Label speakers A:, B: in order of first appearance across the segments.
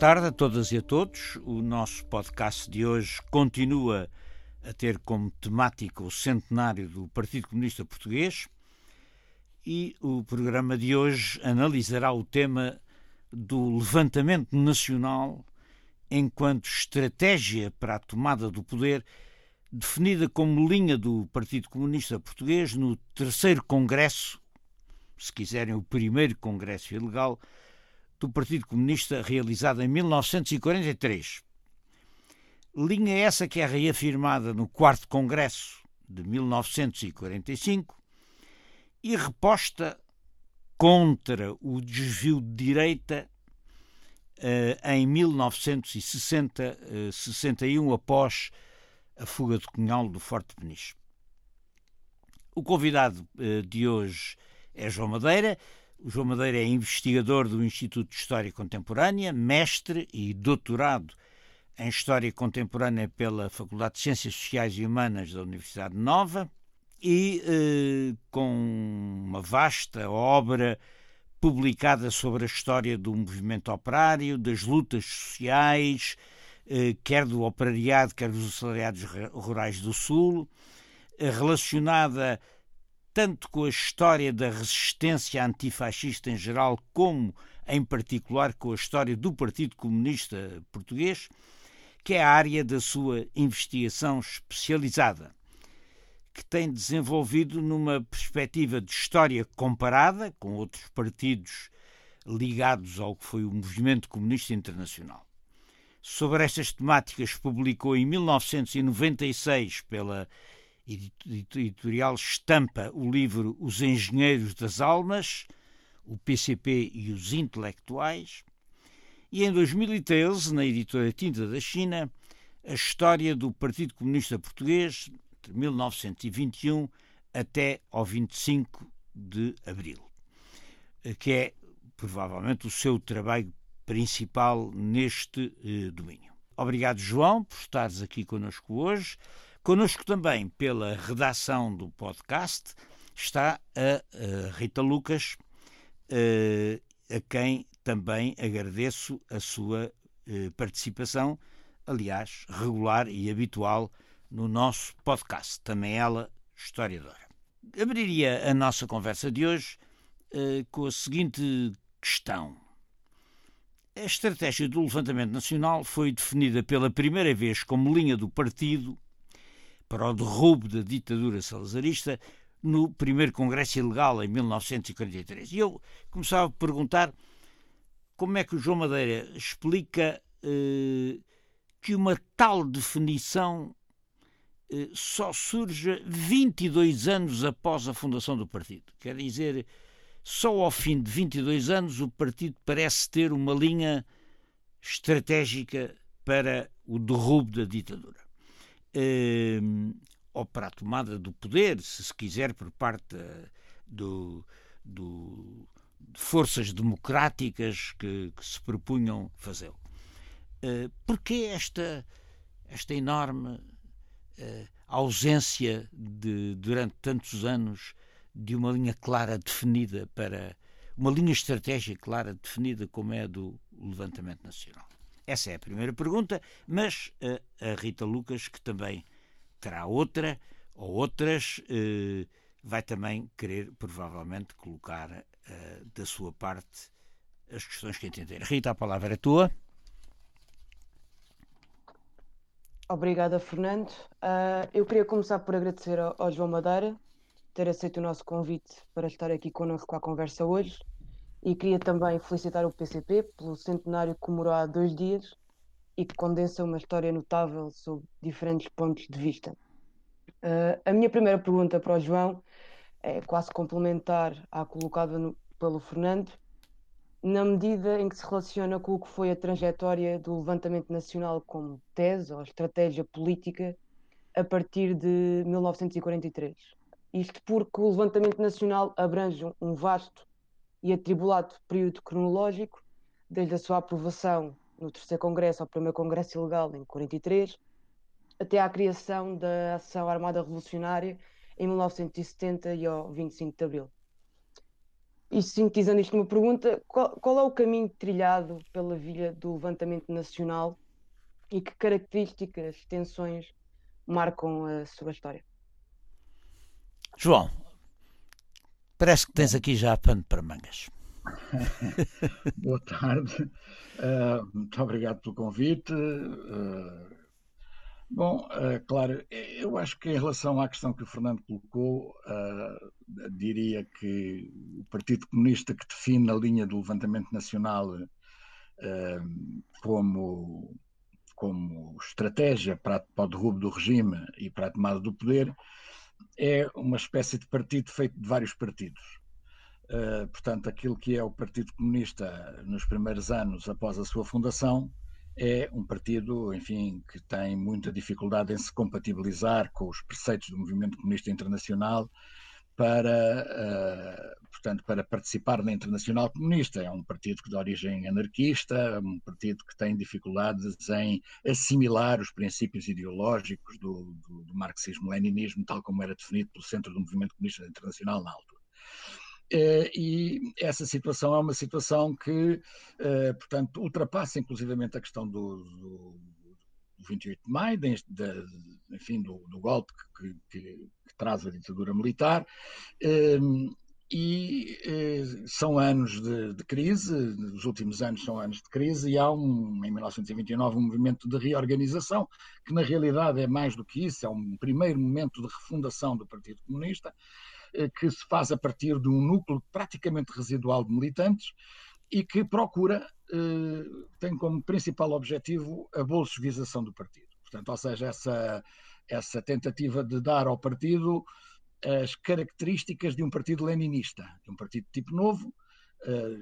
A: tarde a todas e a todos. O nosso podcast de hoje continua a ter como temática o centenário do Partido Comunista Português e o programa de hoje analisará o tema do levantamento nacional enquanto estratégia para a tomada do poder, definida como linha do Partido Comunista Português no terceiro Congresso, se quiserem, o primeiro Congresso ilegal do Partido Comunista realizado em 1943. Linha essa que é reafirmada no quarto Congresso de 1945 e reposta contra o desvio de direita eh, em 1960-61, eh, após a fuga de Cunhal do Forte Peniche. O convidado eh, de hoje é João Madeira. O João Madeira é investigador do Instituto de História Contemporânea, mestre e doutorado em História Contemporânea pela Faculdade de Ciências Sociais e Humanas da Universidade Nova e eh, com uma vasta obra publicada sobre a história do movimento operário, das lutas sociais, eh, quer do operariado, quer dos assalariados rurais do Sul, eh, relacionada tanto com a história da resistência antifascista em geral, como, em particular, com a história do Partido Comunista Português, que é a área da sua investigação especializada que tem desenvolvido numa perspectiva de história comparada com outros partidos ligados ao que foi o movimento comunista internacional. Sobre estas temáticas publicou em 1996 pela editorial Estampa o livro Os Engenheiros das Almas, o PCP e os Intelectuais, e em 2013, na editora Tinta da China, a história do Partido Comunista Português entre 1921 até ao 25 de abril, que é provavelmente o seu trabalho principal neste eh, domínio. Obrigado, João, por estares aqui conosco hoje. Conosco também, pela redação do podcast, está a, a Rita Lucas, eh, a quem também agradeço a sua eh, participação, aliás, regular e habitual no nosso podcast, também ela historiadora. Abriria a nossa conversa de hoje uh, com a seguinte questão. A estratégia do levantamento nacional foi definida pela primeira vez como linha do partido para o derrubo da ditadura salazarista no primeiro Congresso Ilegal em 1943. E eu começava a perguntar como é que o João Madeira explica eh, que uma tal definição eh, só surge 22 anos após a fundação do partido. Quer dizer, só ao fim de 22 anos o partido parece ter uma linha estratégica para o derrubo da ditadura. Eh, ou para a tomada do poder, se se quiser, por parte do, do, de forças democráticas que, que se propunham fazê-lo. Uh, Porquê esta, esta enorme uh, ausência de, durante tantos anos de uma linha clara definida para uma linha estratégica clara definida como é a do levantamento nacional? Essa é a primeira pergunta, mas uh, a Rita Lucas, que também terá outra ou outras, uh, vai também querer provavelmente colocar uh, da sua parte as questões que entender. Rita, a palavra é tua.
B: Obrigada, Fernando. Uh, eu queria começar por agradecer ao, ao, João Madeira ter aceito o nosso convite para estar aqui connosco à conversa hoje e queria também felicitar o PCP pelo centenário que comemorou há dois dias e que condensa uma história notável sob diferentes pontos de vista. Uh, a minha primeira pergunta para o João é quase complementar à colocada no, pelo Fernando na medida em que se relaciona com o que foi a trajetória do levantamento nacional como tese ou estratégia política a partir de 1943. Isto porque o levantamento nacional abrange um vasto e atribulado período cronológico, desde a sua aprovação no terceiro congresso ao primeiro congresso ilegal em 43, até à criação da ação armada revolucionária em 1970 e ao 25 de Abril. E sintetizando isto numa pergunta, qual, qual, é o caminho trilhado pela via do levantamento nacional e que características, tensões marcam a sua história?
A: João, parece que tens aqui já pano para mangas.
C: Boa tarde, uh, muito obrigado pelo convite. Uh, Bom, uh, claro, eu acho que em relação à questão que o Fernando colocou, diria que o Partido Comunista que define a linha do levantamento nacional como, como estratégia para, para o derrubo do regime e para a tomada do poder é uma espécie de partido feito de vários partidos. portanto, aquilo que é o Partido Comunista nos primeiros anos após a sua fundação é um partido, enfim, que tem muita dificuldade em se compatibilizar com os preceitos do movimento comunista internacional para, uh, portanto, para participar na Internacional Comunista. É um partido de origem anarquista, um partido que tem dificuldades em assimilar os princípios ideológicos do, do, do marxismo-leninismo, tal como era definido pelo Centro do Movimento Comunista Internacional na altura. Eh, e essa situação é uma situação que, eh, portanto, ultrapassa inclusivamente a questão do, do, 28 de maio, de, de, enfim, do, do golpe que, que, que, traz a ditadura militar, ehm, e eh, são anos de, de, crise, os últimos anos são anos de crise, e há um, em 1929 um movimento de reorganização, que na realidade é mais do que isso, é um primeiro momento de refundação do Partido Comunista, eh, que se faz a partir de um núcleo praticamente residual de militantes e que procura, tem como principal objetivo a bolchevização do partido. Portanto, ou seja, essa, essa tentativa de dar ao partido as características de um partido leninista, de um partido de tipo novo, eh,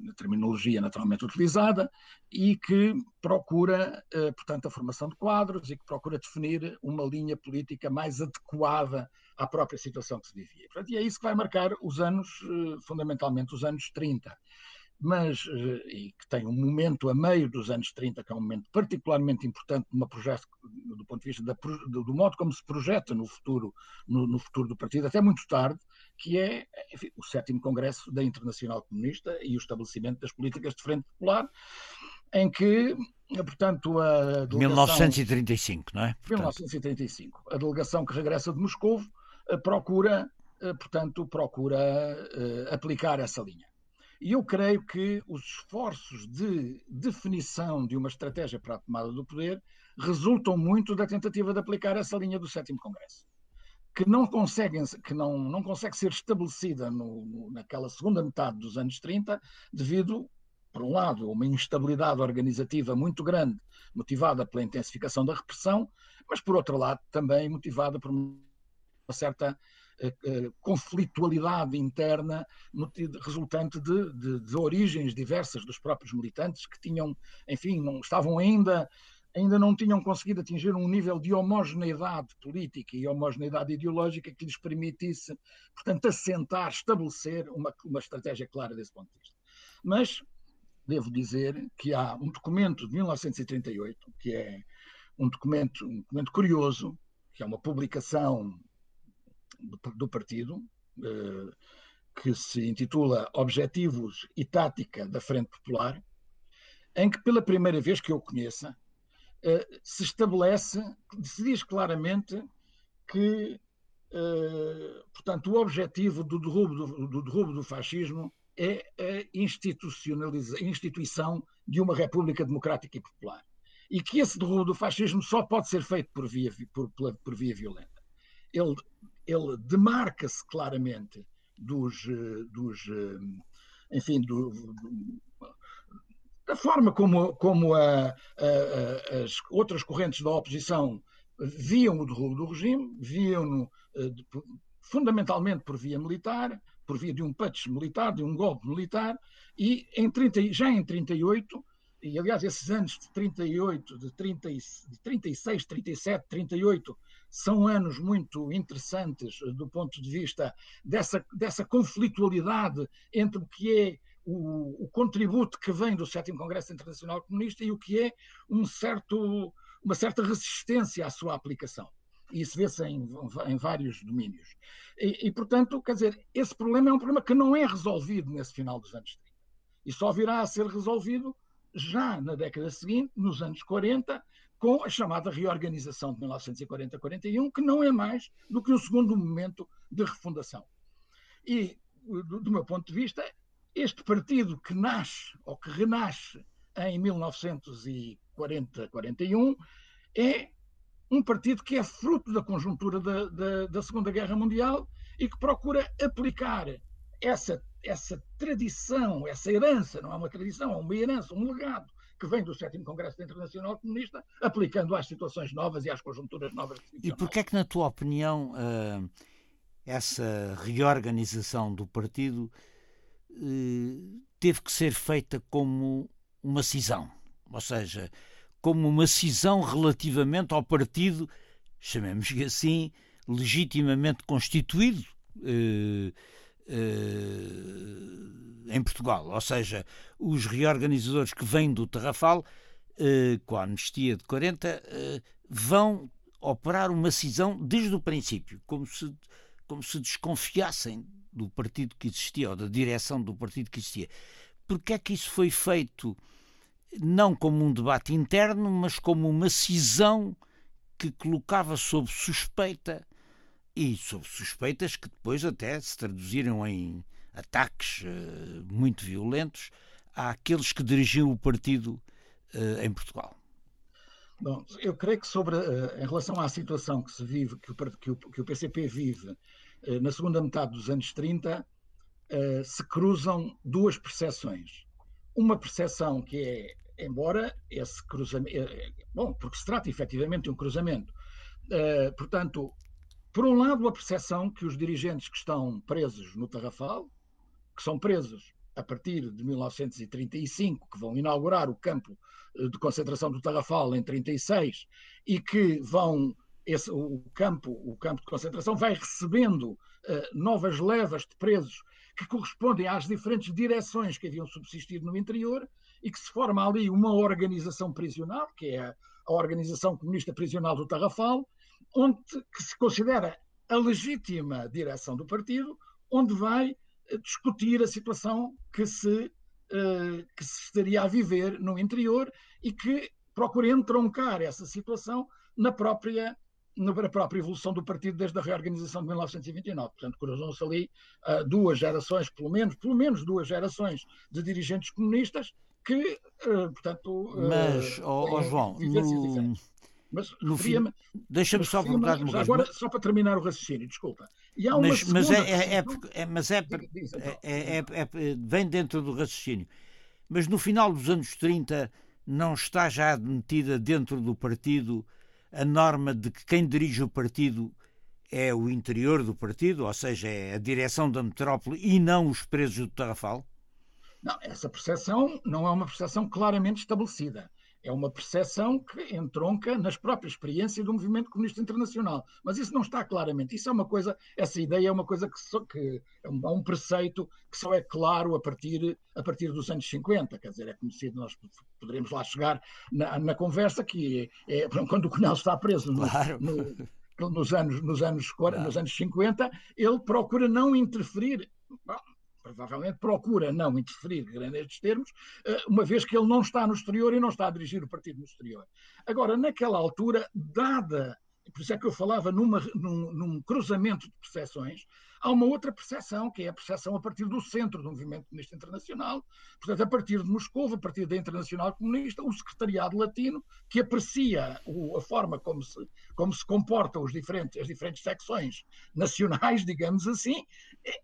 C: na terminologia naturalmente utilizada, e que procura, portanto, a formação de quadros e que procura definir uma linha política mais adequada à própria situação que se vivia. Portanto, e é isso que vai marcar os anos, eh, fundamentalmente os anos 30 mas eh, e que tem um momento a meio dos anos 30, que é um momento particularmente importante projeto, do ponto de vista da, do modo como se projeta no futuro, no, no, futuro do partido, até muito tarde, que é enfim, o sétimo Congresso da Internacional Comunista e o estabelecimento das políticas de frente popular, em que, portanto, a
A: delegação... 1935, não é?
C: 1935. A delegação que regressa de Moscou eh, procura, eh, portanto, procura aplicar essa linha. E eu creio que os esforços de definição de uma estratégia para a tomada do poder resultam muito da tentativa de aplicar essa linha do sétimo Congresso, que não, que não, não consegue ser estabelecida no, no, naquela segunda metade dos anos 30, devido, por um lado, a uma instabilidade organizativa muito grande, motivada pela intensificação da repressão, mas, por outro lado, também motivada por uma certa conflitualidade interna resultante de, de, de, origens diversas dos próprios militantes que tinham, enfim, não estavam ainda ainda não tinham conseguido atingir um nível de homogeneidade política e homogeneidade ideológica que lhes permitisse, portanto, assentar, estabelecer uma, uma estratégia clara desse ponto de vista. Mas devo dizer que há um documento de 1938, que é um documento, um documento curioso, que é uma publicação do partido, eh, que se intitula Objetivos e Tática da Frente Popular, em que, pela primeira vez que eu conheça, eh, se estabelece, se diz claramente que, eh, portanto, o objetivo do derrubo do, do, derrubo do fascismo é a instituição de uma República Democrática e Popular. E que esse derrubo do fascismo só pode ser feito por via, por, por via violenta. Ele ele demarca-se claramente dos, eh, dos eh, enfim, do, da forma como, como a, a, as outras correntes da oposição viam o derrubo do regime, viam-no eh, fundamentalmente por via militar, por via de um putsch militar, de um golpe militar, e em 30, já em 38, e aliás esses anos de 38, de, 30, de 36, 37, 38, são anos muito interessantes eh, do ponto de vista dessa, dessa conflitualidade entre o que é o, o, contributo que vem do sétimo Congresso Internacional Comunista e o que é um certo, uma certa resistência à sua aplicação. E isso vê-se em, em, vários domínios. E, e, portanto, quer dizer, esse problema é um problema que não é resolvido nesse final dos anos 30. E só virá a ser resolvido já na década seguinte, nos anos 40, com a chamada reorganização de 1940-41, que não é mais do que um segundo momento de refundação. E, do, do meu ponto de vista, este partido que nasce ou que renasce em 1940-41 é um partido que é fruto da conjuntura da, da, da, Segunda Guerra Mundial e que procura aplicar essa, essa tradição, essa herança, não é uma tradição, é uma herança, um legado que vem do sétimo Congresso Internacional Comunista, aplicando às situações novas e às conjunturas novas.
A: E porquê é que, na tua opinião, uh, essa reorganização do partido uh, teve que ser feita como uma cisão? Ou seja, como uma cisão relativamente ao partido, chamemos-lhe assim, legitimamente constituído uh, em Portugal. Ou seja, os reorganizadores que vêm do Tarrafal, eh, com a anistia de 40, eh, vão operar uma cisão desde o princípio, como se, como se desconfiassem do partido que existia, ou da direção do partido que existia. Porque é que isso foi feito não como um debate interno, mas como uma cisão que colocava sob suspeita e sob suspeitas que depois até se traduziram em ataques uh, muito violentos àqueles que dirigiam o partido uh, em Portugal.
C: Bom, eu creio que sobre, uh, em relação à situação que se vive, que o, que o, que o PCP vive na segunda metade dos anos 30, se cruzam duas percepções. Uma percepção que é, embora esse cruzamento, bom, porque se trata efetivamente de um cruzamento, portanto, por um lado, a percepção que os dirigentes que estão presos no Tarrafal, que são presos a partir de 1935, que vão inaugurar o campo eh, de concentração do Tarrafal em 36 e que vão esse, o campo o campo de concentração vai recebendo uh, novas levas de presos que correspondem às diferentes direções que haviam subsistido no interior e que se forma ali uma organização prisional, que é a, a Organização Comunista Prisional do Tarrafal, onde que se considera a legítima direção do partido, onde vai discutir a situação que se, uh, que se estaria a viver no interior e que procura entroncar essa situação na própria na própria evolução do partido desde a reorganização de 1929. Portanto, cruzam-se ali uh, duas gerações, pelo menos, pelo menos duas gerações de dirigentes comunistas que, uh, portanto...
A: Mas, oh, oh João, no, mas referia-me. Deixa-me só perguntar uma
C: coisa. Agora, só para terminar o raciocínio, desculpa.
A: E há uma mas, mas é, é, é, é, mas é, é, é, vem dentro do raciocínio. Mas no final dos anos 30 não está já admitida dentro do partido a norma de que quem dirige o partido é o interior do partido, ou seja, é a direção da metrópole e não os presos do Tarrafal?
C: Não, essa percepção não é uma percepção claramente estabelecida é uma percepção que entronca nas próprias experiências do movimento comunista internacional. Mas isso não está claramente. Isso é uma coisa, essa ideia é uma coisa que, só, que é um, é um, preceito que só é claro a partir, a partir dos anos 50. Quer dizer, é conhecido, nós poderemos lá chegar na, na conversa, que é, é, quando o Cunhal está preso no, claro. no, nos, anos, nos, anos, nos anos 50, ele procura não interferir. Bom, provavelmente procura não interferir nestes termos, eh, uma vez que ele não está no exterior e não está a dirigir o partido no exterior. Agora, naquela altura, dada, por isso é que eu falava numa, num, num cruzamento de percepções, há uma outra percepção, que é a percepção a partir do centro do movimento comunista internacional, portanto, a partir de Moscou, a partir da Internacional Comunista, o secretariado latino, que aprecia o, a forma como se, como se comportam os diferentes, as diferentes secções nacionais, digamos assim,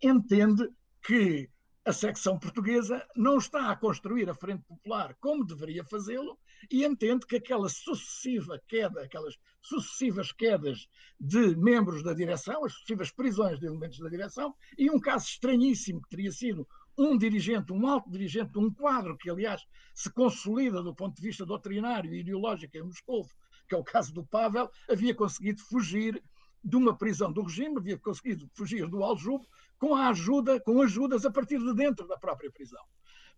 C: entende que a secção portuguesa não está a construir a Frente Popular como deveria fazê-lo e entende que aquela sucessiva queda, aquelas sucessivas quedas de membros da direção, as sucessivas prisões de elementos da direção, e um caso estranhíssimo que teria sido um dirigente, um alto dirigente, um quadro que, aliás, se consolida do ponto de vista doutrinário e ideológico em Moscou, que é o caso do Pavel, havia conseguido fugir de uma prisão do regime, havia conseguido fugir do Aljube com a ajuda, com ajudas a partir de dentro da própria prisão.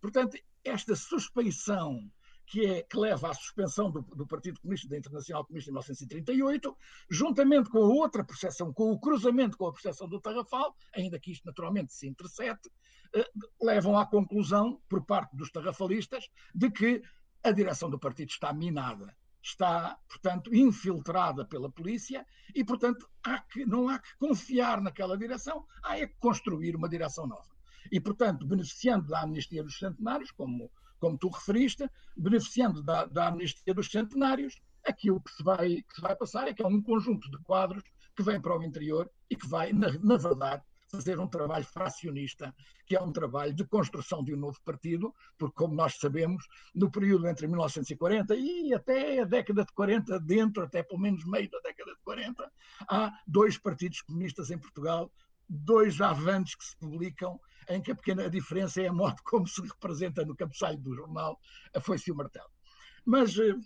C: Portanto, esta suspeição que, é, que leva à suspensão do, do, Partido Comunista da Internacional Comunista em 1938, juntamente com a outra percepção, com o cruzamento com a percepção do Tarrafal, ainda que isto naturalmente se intercepte, eh, levam à conclusão, por parte dos tarrafalistas, de que a direção do partido está minada, está, portanto, infiltrada pela polícia e, portanto, há que, não há que confiar naquela direção, há é que construir uma direção nova. E, portanto, beneficiando da amnistia dos centenários, como, como tu referiste, beneficiando da, da amnistia dos centenários, aquilo que se, vai, que se vai passar é que é um conjunto de quadros que vem para o interior e que vai, na, na verdade, fazer um trabalho fracionista, que é um trabalho de construção de um novo partido, porque, como nós sabemos, no período entre 1940 e até a década de 40, dentro, até pelo menos meio da década de 40, há dois partidos comunistas em Portugal, dois avantes que se publicam, em que a pequena diferença é a modo como se representa no cabeçalho do jornal a foice e o martelo. Mas uh,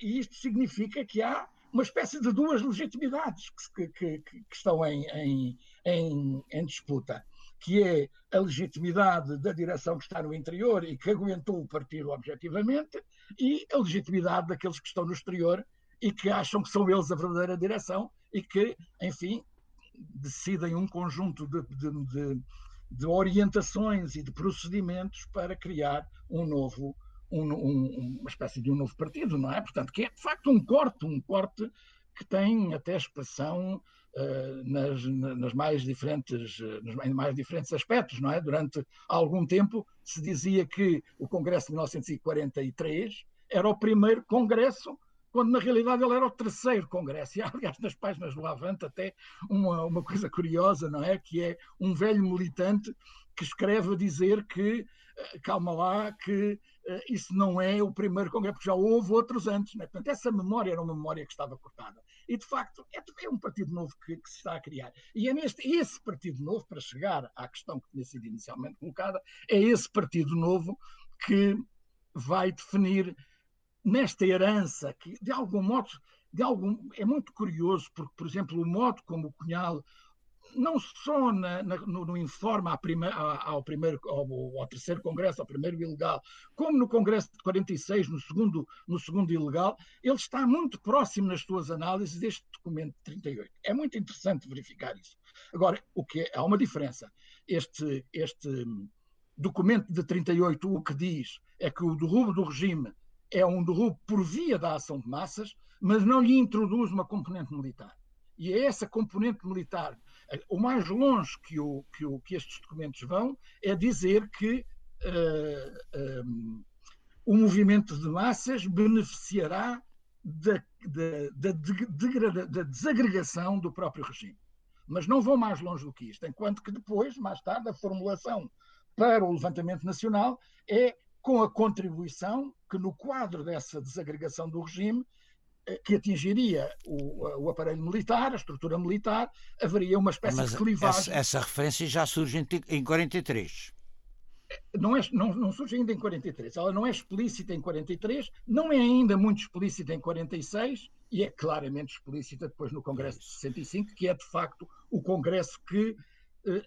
C: isto significa que há uma espécie de duas legitimidades que, que, que, que estão em, em, em, em, disputa, que é a legitimidade da direção que está no interior e que aguentou o partido objetivamente, e a legitimidade daqueles que estão no exterior e que acham que são eles a verdadeira direção e que, enfim, decidem um conjunto de, de, de, de orientações e de procedimentos para criar um novo um, um, uma espécie de um novo partido, não é? Portanto, que é de facto um corte, um corte que tem até expressão nas, nas, mais diferentes, uh, nos mais diferentes aspectos, não é? Durante algum tempo se dizia que o Congresso de 1943 era o primeiro Congresso quando na realidade ele era o terceiro congresso. E há, aliás, nas páginas do Avante até uma, uma coisa curiosa, não é? Que é um velho militante que escreve a dizer que, eh, calma lá, que isso não é o primeiro congresso, porque já houve outros antes. Né? Portanto, essa memória era uma memória que estava cortada. E, de facto, é, um partido novo que, que, se está a criar. E é neste, esse partido novo, para chegar à questão que tinha sido inicialmente colocada, é esse partido novo que vai definir nesta herança que, de algum modo, de algum, é muito curioso, porque, por exemplo, o modo como o Cunhal, não só na, na, no, no, informe ao, primeir, ao, primeiro, ao, ao, terceiro congresso, ao primeiro ilegal, como no congresso de 46, no segundo, no segundo ilegal, ele está muito próximo nas suas análises deste documento de 38. É muito interessante verificar isso. Agora, o que é, há uma diferença. Este, este documento de 38 o que diz é que o derrubo do regime é um derrubo por via da ação de massas, mas não lhe introduz uma componente militar. E é essa componente militar. O mais longe que, o, que, o, que estes documentos vão é dizer que uh, eh, um, o movimento de massas beneficiará da, da, da, da, desagregação do próprio regime. Mas não vão mais longe do que isto, enquanto que depois, mais tarde, a formulação para o levantamento nacional é com a contribuição que, no quadro dessa desagregação do regime, eh, que atingiria o, o, aparelho militar, a estrutura militar, haveria uma espécie
A: Mas
C: de clivagem.
A: Essa, essa, referência já surge em, em 43.
C: Não, é, não, não, surge ainda em 43. Ela não é explícita em 43, não é ainda muito explícita em 46 e é claramente explícita depois no Congresso de 65, que é de facto o Congresso que, eh,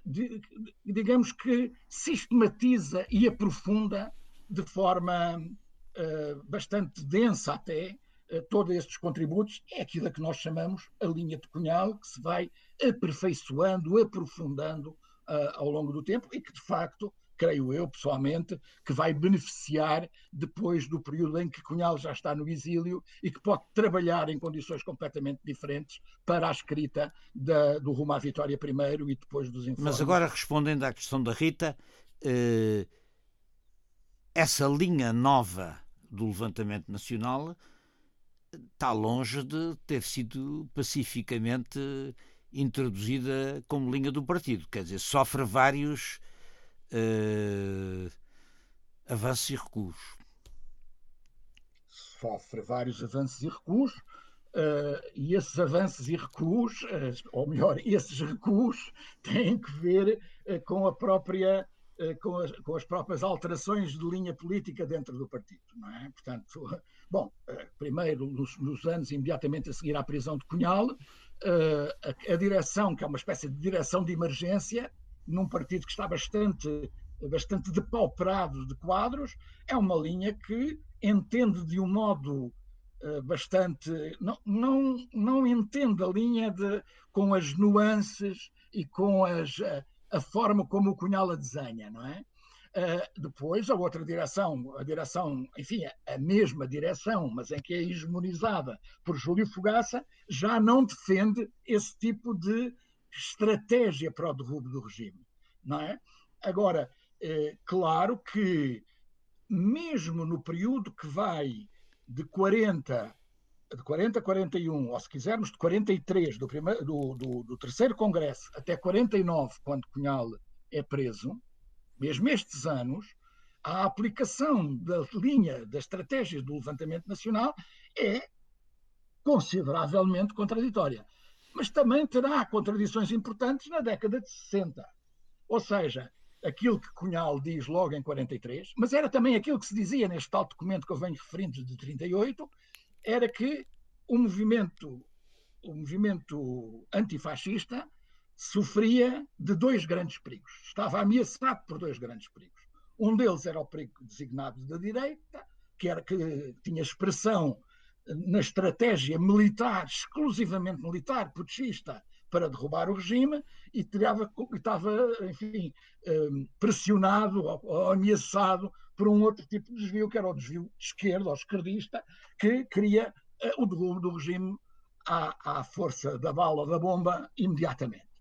C: digamos que, sistematiza e aprofunda de forma uh, bastante densa até, todos estes contributos, é aquilo a que nós chamamos a linha de Cunhal, que se vai aperfeiçoando, aprofundando uh, ao longo do tempo e que, de facto, creio eu pessoalmente, que vai beneficiar depois do período em que Cunhal já está no exílio e que pode trabalhar em condições completamente diferentes para a escrita da, do rumo à vitória primeiro e depois dos informes.
A: Mas agora, respondendo à questão da Rita, eh, essa linha nova do levantamento nacional está longe de ter sido pacificamente introduzida como linha do partido. Quer dizer, sofre vários uh, avanços e recuos.
C: Sofre vários avanços e recuos. Uh, e esses avanços e recuos, uh, ou melhor, esses recuos, têm que ver com a própria com as, com as, próprias alterações de linha política dentro do partido. Não é? Portanto, bom, eh, primeiro, nos, nos anos imediatamente a seguir à prisão de Cunhal, eh, a, a, direção, que é uma espécie de direção de emergência, num partido que está bastante bastante depauperado de quadros, é uma linha que entende de um modo uh, bastante. Não, não, não entende a linha de, com as nuances e com as, a, a forma como o Cunhal a desenha, não é? Uh, depois, a outra direção, a direção, enfim, a mesma direção, mas em que é hegemonizada por Júlio Fogaça, já não defende esse tipo de estratégia para o derrubo do regime, não é? Agora, é claro que mesmo no período que vai de 40 de 40 a 41, ou se quisermos de 43 do, primeiro, do, do, do terceiro congresso até 49, quando Cunhal é preso, mesmo estes anos, a aplicação da linha das estratégias do levantamento nacional é consideravelmente contraditória. Mas também terá contradições importantes na década de 60. Ou seja, aquilo que Cunhal diz logo em 43, mas era também aquilo que se dizia neste tal documento que eu venho referindo de 38, era que o movimento, o movimento antifascista sofria de dois grandes perigos. Estava ameaçado por dois grandes perigos. Um deles era o perigo designado da direita, que, era, que tinha expressão na estratégia militar, exclusivamente militar, putschista, para derrubar o regime e estava, enfim, hum, pressionado ou ameaçado por um outro tipo de desvio, que era o desvio esquerdo ou esquerdista, que queria eh, o derrubo do regime à, à força da bala ou da bomba imediatamente.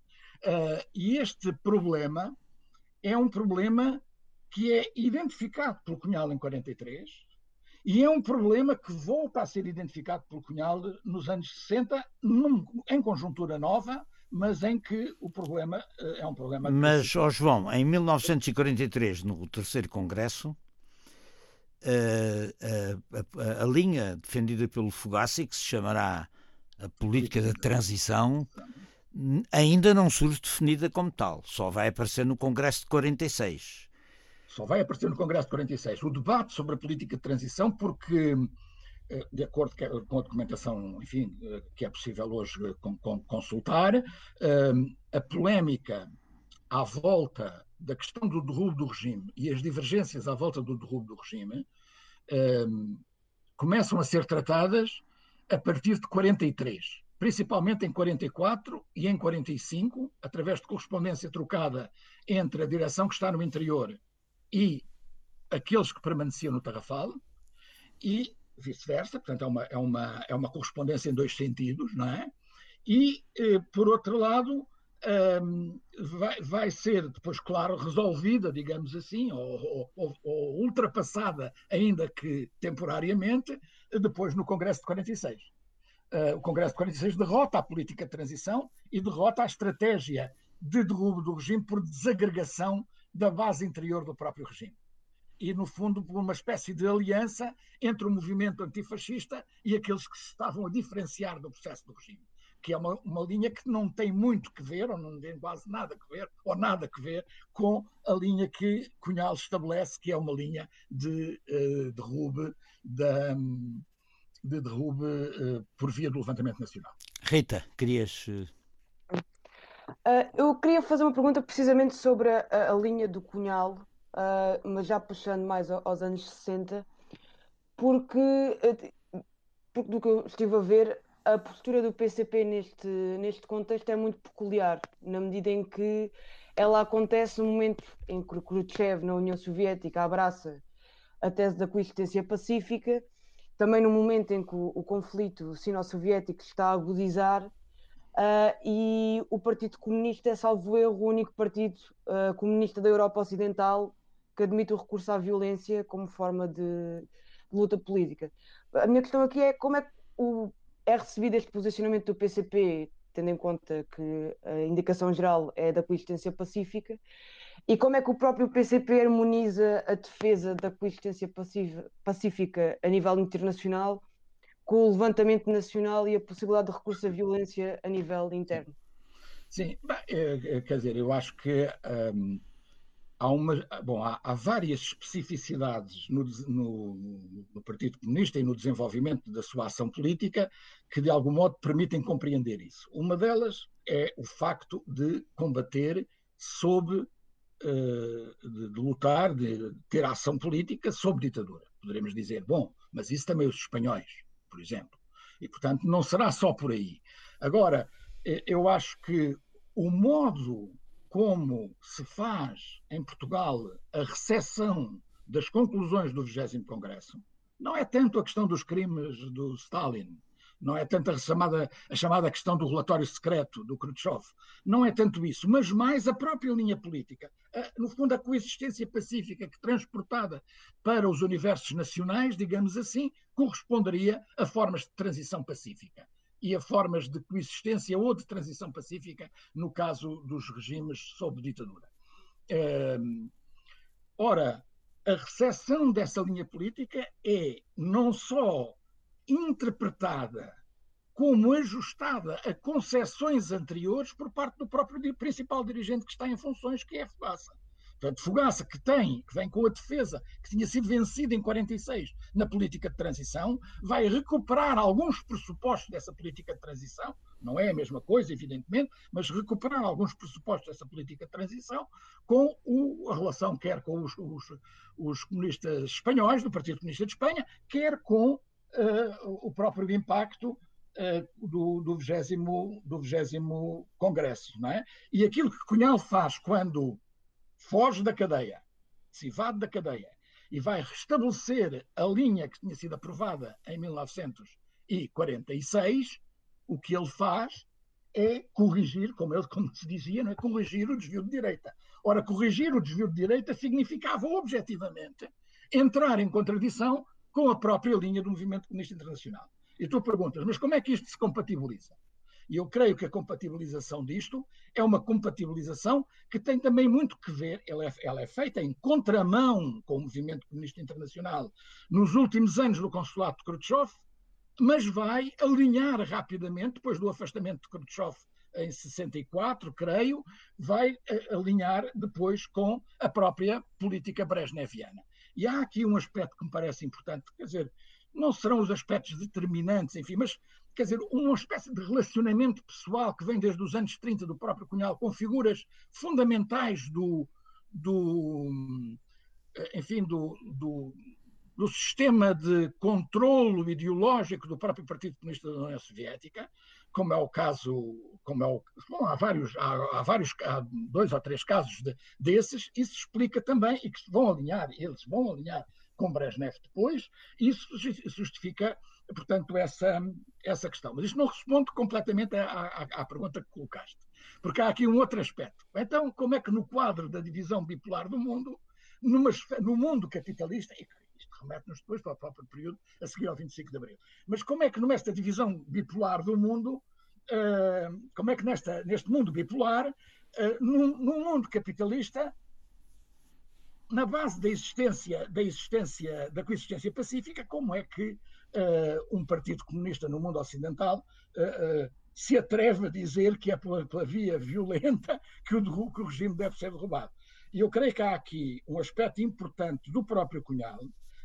C: Uh, e este problema é um problema que é identificado pelo Cunhal em 43 e é um problema que volta a ser identificado pelo Cunhal nos anos 60, num, em conjuntura nova, mas em que o problema uh, é um problema.
A: Mas, ó João, em 1943, no terceiro Congresso, a, a, a, linha defendida pelo Fogassi, que se chamará a política da transição, ainda não surge definida como tal, só vai aparecer no Congresso de 46.
C: Só vai aparecer no Congresso de 46. O debate sobre a política de transição, porque, eh, de acordo com a documentação enfim, eh, que é possível hoje eh, consultar, a polémica à volta da questão do derrubo do regime e as divergências à volta do derrubo do regime um, começam a ser tratadas a partir de 43, principalmente em 44 e em 45, através de correspondência trocada entre a direção que está no interior e aqueles que permaneciam no Tarrafal, e vice-versa, portanto é uma, é, uma, é uma correspondência em dois sentidos, não é? E, eh, por outro lado, um, vai, vai, ser depois, claro, resolvida, digamos assim, ou, ou, ou, ultrapassada, ainda que temporariamente, depois no Congresso de 46. Uh, o Congresso de 46 derrota a política de transição e derrota a estratégia de derrubo do regime por desagregação da base interior do próprio regime. E, no fundo, por uma espécie de aliança entre o movimento antifascista e aqueles que se estavam a diferenciar do processo do regime que é uma, uma linha que não tem muito que ver, ou não tem quase nada que ver, ou nada que ver, com a linha que Cunhal estabelece, que é uma linha de uh, derrube, da, de derrube uh, por via do levantamento nacional.
A: Rita, querias. Uh,
B: eu queria fazer uma pergunta precisamente sobre a, a linha do Cunhal, mas já puxando mais aos anos 60, porque, porque do que eu estive a ver, a postura do PCP neste, neste contexto é muito peculiar, na medida em que ela acontece no momento em que Khrushchev, na União Soviética, abraça a tese da coexistência pacífica, também no momento em que o, o conflito sino-soviético está a agudizar, uh, e o Partido Comunista é, salvo erro, o único partido uh, comunista da Europa Ocidental que admite o recurso à violência como forma de, de luta política. A minha questão aqui é como é que o é recebido este posicionamento do PCP, tendo em conta que a indicação geral é da coexistência pacífica, e como é que o próprio PCP harmoniza a defesa da coexistência pacífica a nível internacional com o levantamento nacional e a possibilidade de recurso à violência a nível interno?
C: Sim, eh, quer dizer, eu acho que um, há, uma, bom, há, há várias especificidades no, no, no, Partido Comunista e no desenvolvimento da sua ação política que, de algum modo, permitem compreender isso. Uma delas é o facto de combater sob de, de, lutar, de ter ação política sobre ditadura. Poderemos dizer, bom, mas isso também os espanhóis, por exemplo. E, portanto, não será só por aí. Agora, eu acho que o modo como se faz em Portugal a recepção das conclusões do 20 Congresso não é tanto a questão dos crimes do Stalin, não é tanto a chamada, a chamada questão do relatório secreto do Khrushchev, não é tanto isso, mas mais a própria linha política. No fundo, a coexistência pacífica que transportada para os universos nacionais, digamos assim, corresponderia a formas de transição pacífica e a formas de coexistência ou de transição pacífica no caso dos regimes sob ditadura. Ora, a recepção dessa linha política é não só interpretada como ajustada a concessões anteriores por parte do próprio principal dirigente que está em funções, que é a Fogaça. Portanto, Fogaça, que tem, que vem com a defesa, que tinha sido vencida em 46 na política de transição, vai recuperar alguns pressupostos dessa política de transição, não é a mesma coisa, evidentemente, mas recuperar alguns pressupostos dessa política de transição com o, a relação quer com os, os, os comunistas espanhóis, do Partido Comunista de Espanha, quer com o próprio impacto uh, do, do, 20, do 20 Congresso. Não é? E aquilo que Cunhal faz quando foge da cadeia, se evade da cadeia e vai restabelecer a linha que tinha sido aprovada em 1946, o que ele faz é corrigir, como ele como se dizia, não é? corrigir o desvio de direita. Ora, corrigir o desvio de direita significava objetivamente entrar em contradição com a própria linha do movimento comunista internacional. E tu perguntas, mas como é que isto se compatibiliza? E eu creio que a compatibilização disto é uma compatibilização que tem também muito que ver, ela é, ela é feita em contramão com o movimento comunista internacional nos últimos anos do consulado de Khrushchev, mas vai alinhar rapidamente, depois do afastamento de Khrushchev em 64, creio, vai eh, alinhar depois com a própria política brezhneviana. E há aqui um aspecto que me parece importante, quer dizer, não serão os aspectos determinantes, enfim, mas, quer dizer, uma espécie de relacionamento pessoal que vem desde os anos 30 do próprio Cunhal com figuras fundamentais do, do enfim, do, do, do sistema de controlo ideológico do próprio Partido Comunista da União Soviética, como é o caso, como é o, bom, há vários, há, há, vários, há dois ou três casos de, desses, isso explica também, e que vão alinhar, eles vão alinhar com Brezhnev depois, isso justifica, portanto, essa, essa questão. Mas isto não responde completamente à, à, à pergunta que colocaste, porque há aqui um outro aspecto. Então, como é que no quadro da divisão bipolar do mundo, numa, no mundo capitalista, remete-nos depois para o próprio período a seguir ao 25 de Abril. Mas como é que nesta divisão bipolar do mundo, uh, como é que nesta, neste mundo bipolar, uh, num, num, mundo capitalista, na base da existência, da existência, da coexistência pacífica, como é que uh, um partido comunista no mundo ocidental se atreve a dizer que é pela, pela via violenta que o, que o regime deve ser derrubado? E eu creio que há aqui um aspecto importante do próprio Cunhal,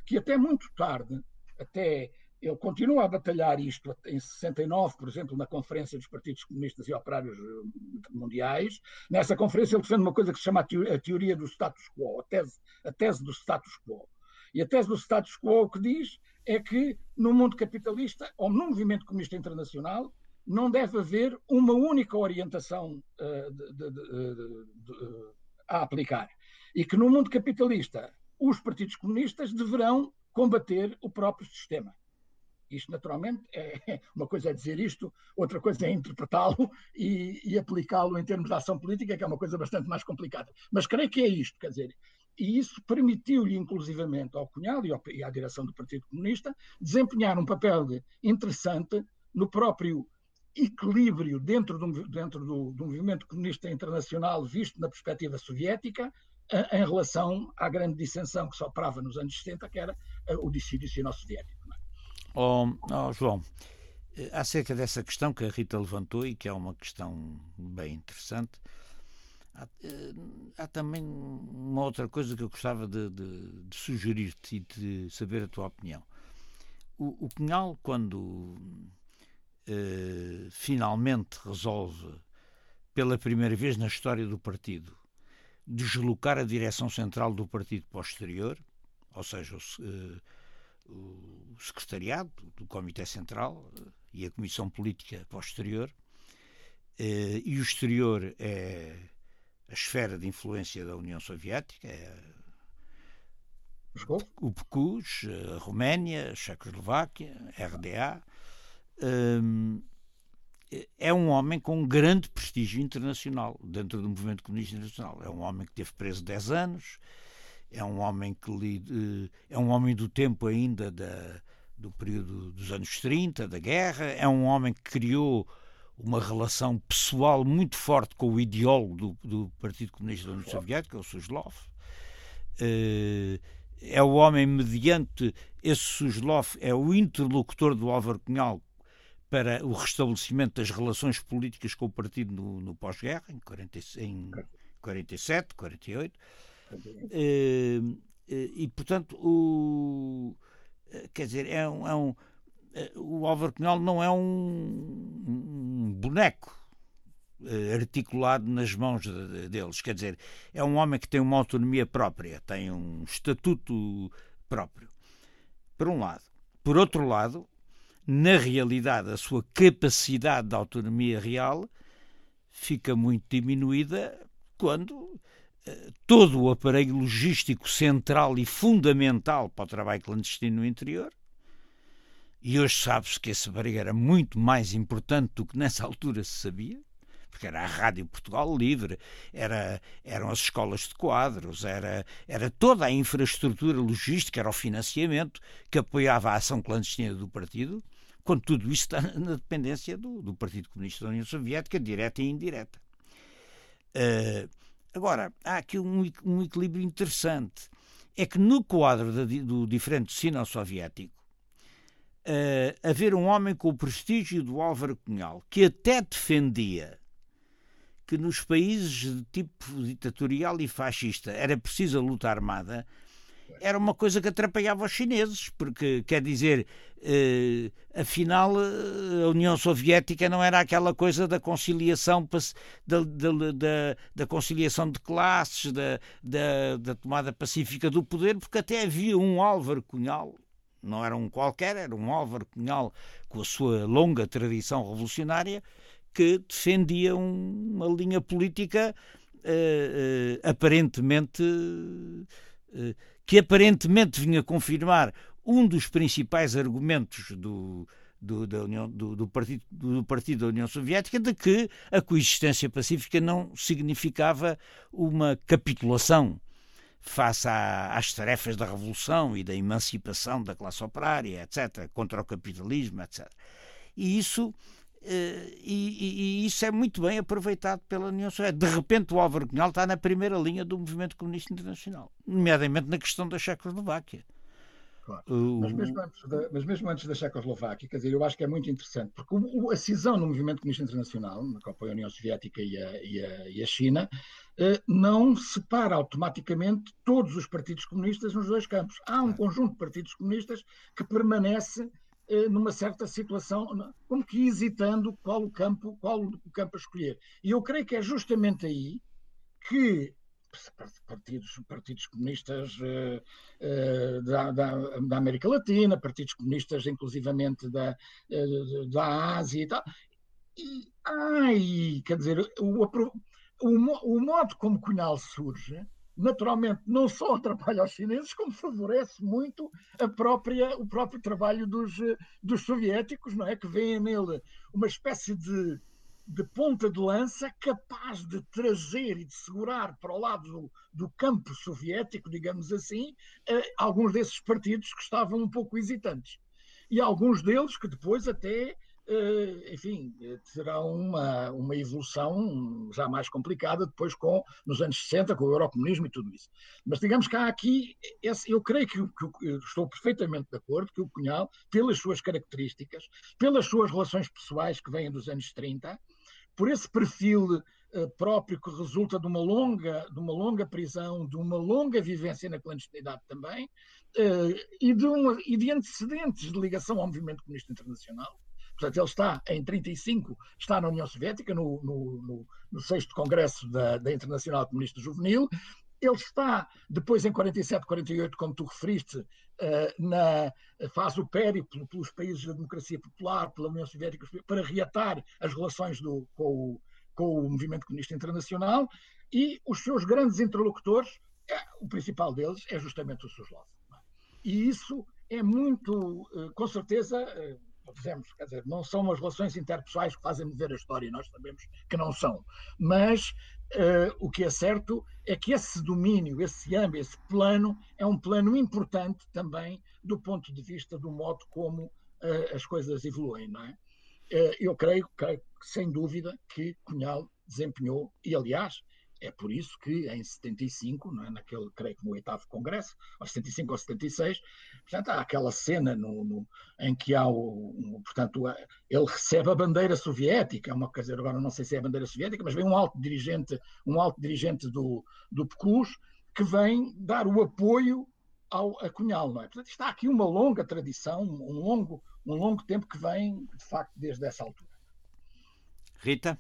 C: que até muito tarde, até ele continua a batalhar isto em 69, por exemplo, na Conferência dos Partidos Comunistas e Operários eh, Mundiais. Nessa conferência ele defende uma coisa que se chama a teoria do status quo, a tese, a tese do status quo. E a tese do status quo o que diz é que no mundo capitalista, ou no movimento comunista internacional, não deve haver uma única orientação uh, de, de, de, a aplicar. E que no mundo capitalista os partidos comunistas deverão combater o próprio sistema. Isto, naturalmente, é uma coisa é dizer isto, outra coisa é interpretá-lo e, e aplicá-lo em termos de ação política, que é uma coisa bastante mais complicada. Mas creio que é isto, quer dizer, e isso permitiu-lhe, inclusivamente, ao Cunhal e, ao, e à direção do Partido Comunista desempenhar um papel interessante no próprio equilíbrio dentro, do, dentro do, do movimento comunista internacional visto na perspectiva soviética, em relação à grande dissensão que se operava nos anos 60, que era o dissídio sino-soviético.
A: Oh, oh, João, eh, acerca dessa questão que a Rita levantou e que é uma questão bem interessante, há, eh, há também uma outra coisa que eu gostava de, de, de sugerir-te e de saber a tua opinião. O, o Cunhal, quando eh, finalmente resolve, pela primeira vez na história do partido, deslocar a direção central do partido para o exterior, ou seja, o, uh, o secretariado do Comitê Central e a Comissão Política para o exterior, uh, e o exterior é a esfera de influência da União Soviética, é o PECUS, a Roménia, a Checoslováquia, a RDA. Um, é um homem com grande prestígio internacional dentro do movimento comunista internacional. É um homem que teve preso 10 anos, é um homem que li, é um homem do tempo ainda da, do período dos anos 30, da guerra, é um homem que criou uma relação pessoal muito forte com o ideólogo do, do Partido Comunista da União Soviética, o Suslov. Uh, é o homem mediante esse Suslov, é o interlocutor do Álvaro Cunhal para o restabelecimento das relações políticas com o partido no, no pós-guerra, em, 40, em 47, 48. Uh, e, portanto, o, quer dizer, é um, é um o Álvaro Cunhal não é um, um boneco eh, articulado nas mãos deles. Quer dizer, é um homem que tem uma autonomia própria, tem um estatuto próprio. Por um lado. Por outro lado, na realidade, a sua capacidade de autonomia real fica muito diminuída quando eh, todo o aparelho logístico central e fundamental para o trabalho clandestino no interior e hoje sabe-se que esse aparelho era muito mais importante do que nessa altura se sabia porque era a Rádio Portugal Livre, era, eram as escolas de quadros, era, era toda a infraestrutura logística, era o financiamento que apoiava a ação clandestina do partido, quando tudo isso está na dependência do, do Partido Comunista da União Soviética, direta e indireta. Uh, agora, há aqui um, um, equilíbrio interessante. É que no quadro do diferente sino-soviético, uh, haver um homem com o prestígio do Álvaro Cunhal, que até defendia que nos países de tipo ditatorial e fascista era preciso a luta armada, era uma coisa que atrapalhava os chineses, porque, quer dizer, eh, afinal, eh, a União Soviética não era aquela coisa da conciliação, da, da, da, da conciliação de classes, da, da, da tomada pacífica do poder, porque até havia um Álvaro Cunhal, não era um qualquer, era um Álvaro Cunhal com a sua longa tradição revolucionária, que defendia uma linha política uh, aparentemente que aparentemente vinha confirmar um dos principais argumentos do, do, da União, do, do, partido, do Partido da União Soviética de que a coexistência pacífica não significava uma capitulação face à, às tarefas da revolução e da emancipação da classe operária, etc., contra o capitalismo, etc. E isso eh, e, e, isso é muito bem aproveitado pela União Soviética. De repente, o Álvaro Cunhal está na primeira linha do movimento comunista internacional, nomeadamente na questão da Checoslováquia.
C: Claro. Uh, mas, mesmo antes da, mas mesmo antes da Checoslováquia, quer dizer, eu acho que é muito interessante, porque o, a cisão no movimento comunista internacional, na qual apoia a União Soviética e a, e a, e a China, eh, não separa automaticamente todos os partidos comunistas nos dois campos. Há um conjunto de partidos comunistas que permanece numa certa situação, como que hesitando qual o campo, qual o campo a escolher. E eu creio que é justamente aí que partidos, partidos comunistas uh, uh, da, da, da, América Latina, partidos comunistas inclusivamente da, uh, da Ásia e tal. E, ai, quer dizer, o, o, o modo como Cunhal surge naturalmente não só atrapalha os chineses, como favorece muito a própria, o próprio trabalho dos, dos soviéticos, não é? Que veem nele uma espécie de, de ponta de lança capaz de trazer e de segurar para o lado do, do campo soviético, digamos assim, eh, alguns desses partidos que estavam um pouco hesitantes. E alguns deles que depois até enfim, terá uma, uma evolução já mais complicada depois com, nos anos 60, com o eurocomunismo e tudo isso. Mas digamos que há aqui, esse, eu creio que, que, estou perfeitamente de acordo que o Cunhal, pelas suas características, pelas suas relações pessoais que vêm dos anos 30, por esse perfil uh, próprio que resulta de uma longa, de uma longa prisão, de uma longa vivência na clandestinidade também, e, de um, e de antecedentes de ligação ao movimento comunista internacional, Portanto, ele está em 35, está na União Soviética, no, no, no, 6 Congresso da, da Internacional Comunista Juvenil. Ele está, depois em 47, 48, como tu referiste, eh, na, faz o périplo pelos países da democracia popular, pela União Soviética, para reatar as relações do, com, o, com o movimento comunista internacional e os seus grandes interlocutores, é, o principal deles é justamente o Suslov. E isso é muito, eh, com certeza, dizemos, quer dizer, não são as relações interpessoais que fazem mover a história, nós sabemos que não são. Mas uh, o que é certo é que esse domínio, esse âmbito, esse plano, é um plano importante também do ponto de vista do modo como uh, as coisas evoluem, não é? Uh, eu creio, creio, sem dúvida, que Cunhal desempenhou, e aliás, é por isso que em 75, não é, naquele, creio que no oitavo congresso, ou 75 ou 76, portanto, há aquela cena no, no, em que há o, um, portanto, ele recebe a bandeira soviética, é uma coisa, agora não sei se é a bandeira soviética, mas vem um alto dirigente, um alto dirigente do, do PECUS, que vem dar o apoio ao a Cunhal, não é? Portanto, está aqui uma longa tradição, um longo, um longo tempo que vem, de facto, desde essa altura.
A: Rita?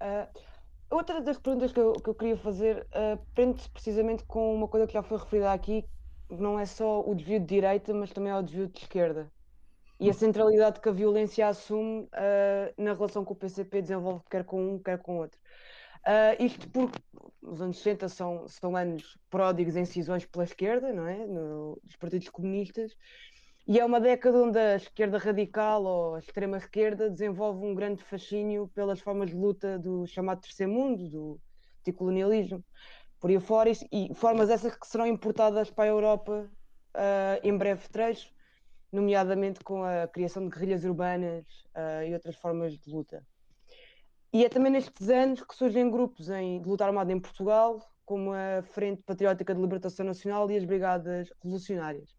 B: Uh, Outra das perguntas que eu, que eu queria fazer uh, prende-se precisamente com uma coisa que já foi referida aqui, que não é só o desvio de direita, mas também é o desvio de esquerda. E a centralidade que a violência assume uh, na relação que o PCP desenvolve, quer com um, quer com outro. Uh, isto porque os anos 60 são, são anos pródigos em cisões pela esquerda, não é? No, dos partidos comunistas, e é uma década onde a esquerda radical ou a extrema esquerda desenvolve um grande fascínio pelas formas de luta do chamado terceiro mundo, do anticolonialismo, por aí fora, e formas essas que serão importadas para a Europa uh, em breve trecho, nomeadamente com a criação de guerrilhas urbanas uh, e outras formas de luta. E é também nestes anos que surgem grupos em, de luta armada em Portugal, como a Frente Patriótica de Libertação Nacional e as Brigadas Revolucionárias.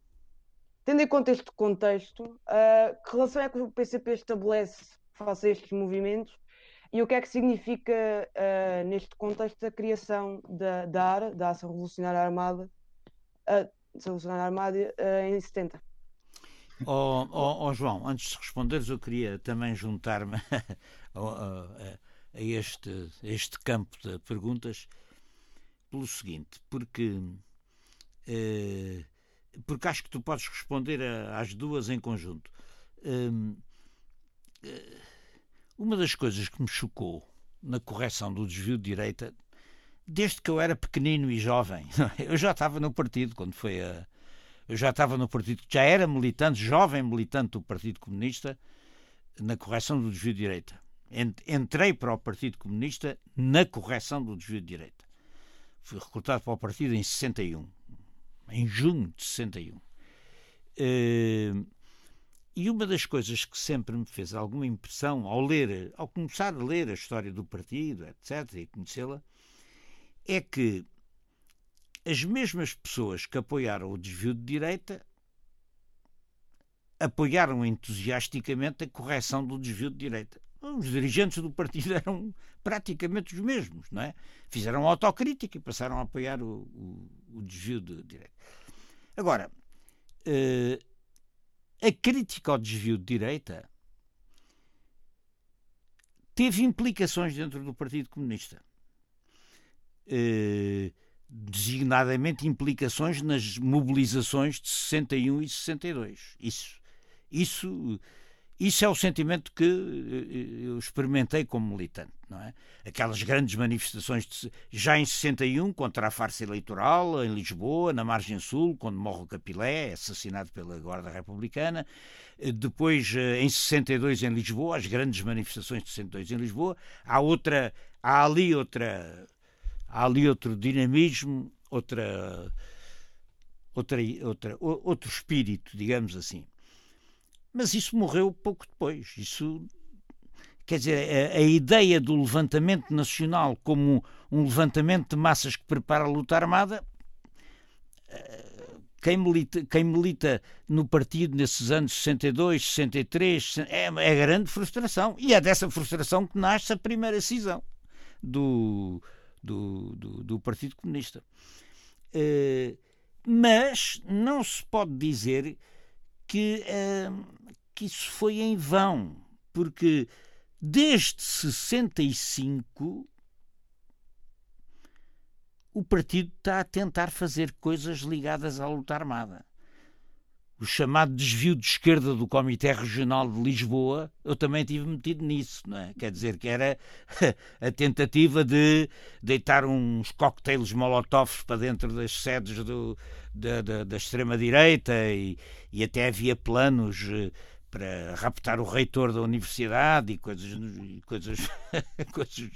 B: Tendo em conta este contexto, uh, que relação é que o PCP estabelece face a estes movimentos e o que é que significa, uh, neste contexto, a criação da, da ARA, da Ação Revolucionária Armada, uh, Revolucionária Armada uh, em 70?
A: Oh, oh, oh, João, antes de responderes, eu queria também juntar-me a, a, a, este, a este campo de perguntas pelo seguinte, porque eh, porque acho que tu podes responder às duas em conjunto. Hum, eh, uma das coisas que me chocou na correção do desvio de direita, desde que eu era pequenino e jovem, eu já estava no partido quando foi a. Eu já estava no partido, já era militante, jovem militante do Partido Comunista, na correção do desvio de direita. Entrei para o Partido Comunista na correção do desvio de direita. Fui recrutado para o partido em 61 em junho de 61. Eh, e uma das coisas que sempre me fez alguma impressão ao ler, ao começar a ler a história do partido, etc., e conhecê-la, é que as mesmas pessoas que apoiaram o desvio de direita apoiaram entusiasticamente a correção do desvio de direita. Os dirigentes do partido eram praticamente os mesmos, não é? Fizeram autocrítica e passaram a apoiar o, o, o desvio de direita. Agora, uh, a crítica ao desvio de direita teve implicações dentro do Partido Comunista. Uh, designadamente implicações nas mobilizações de 61 e 62. Isso, isso isso é o sentimento que eh, eu experimentei como militante, não é? Aquelas grandes manifestações de, já em 61 contra a farsa eleitoral em Lisboa, na margem sul, quando morre o Capilé, assassinado pela Guarda Republicana. Eh, depois, eh, em 62 em Lisboa, as grandes manifestações de 62 em Lisboa. Há outra, há ali outra, há ali outro dinamismo, outra, outra, outra, outro espírito, digamos assim. Mas isso morreu pouco depois. Isso quer dizer, a, a, ideia do levantamento nacional como um levantamento de massas que prepara a luta armada, eh, quem milita, quem milita no partido nesses anos 62, 63, é, é grande frustração. E é dessa frustração que nasce a primeira cisão do, do, do, do Partido Comunista. Uh, mas não se pode dizer que, uh, que isso foi em vão, porque desde 65 o partido está a tentar fazer coisas ligadas à luta armada o chamado desvio de esquerda do Comitê Regional de Lisboa, eu também tive metido nisso, não é? Quer dizer, que era a tentativa de deitar uns coquetéis molotovs para dentro das sedes do, da, da, da extrema-direita e, e, até havia planos eh, para raptar o reitor da universidade e coisas, coisas, coisas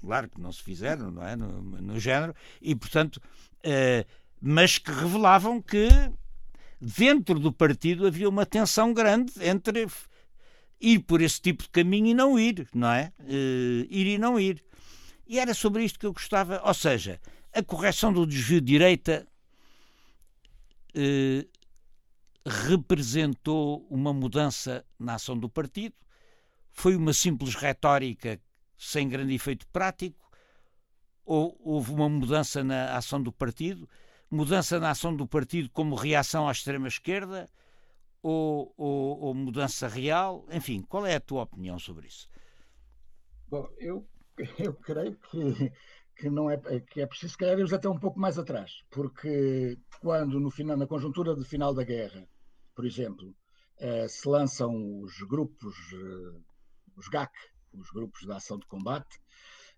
A: claro que não se fizeram, não é? No, no género, e portanto, uh, mas que revelavam que dentro do partido havia uma tensão grande entre ir por esse tipo de caminho e não ir, não é? Uh, ir e não ir. E era sobre isto que eu gostava, ou seja, a correção do desvio de direita uh, representou uma mudança na ação do partido, foi uma simples retórica sem grande efeito prático, ou houve uma mudança na ação do partido mudança na ação do partido como reação à extrema-esquerda ou, ou, ou, mudança real? Enfim, qual é a tua opinião sobre isso?
C: Bom, eu, eu creio que, que, não é, que é preciso, se calhar, irmos até um pouco mais atrás, porque quando, no final, na conjuntura de final da guerra, por exemplo, eh, se lançam os grupos, eh, os GAC, os grupos de ação de combate,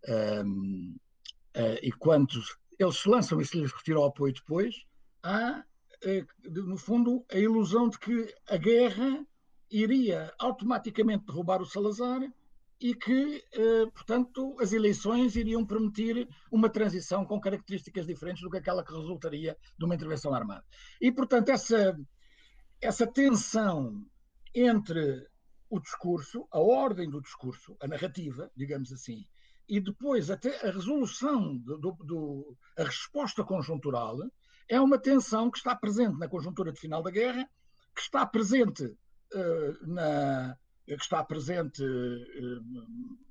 C: eh, e quando eles se lançam e se lhes retira o apoio depois, há, no fundo, a ilusão de que a guerra iria automaticamente derrubar o Salazar e que, portanto, as eleições iriam permitir uma transição com características diferentes do que aquela que resultaria de uma intervenção armada. E, portanto, essa, essa tensão entre o discurso, a ordem do discurso, a narrativa, digamos assim, e depois até a resolução, do, do, do, a resposta conjuntural, é uma tensão que está presente na conjuntura de final da guerra, que está presente uh, na que está presente uh,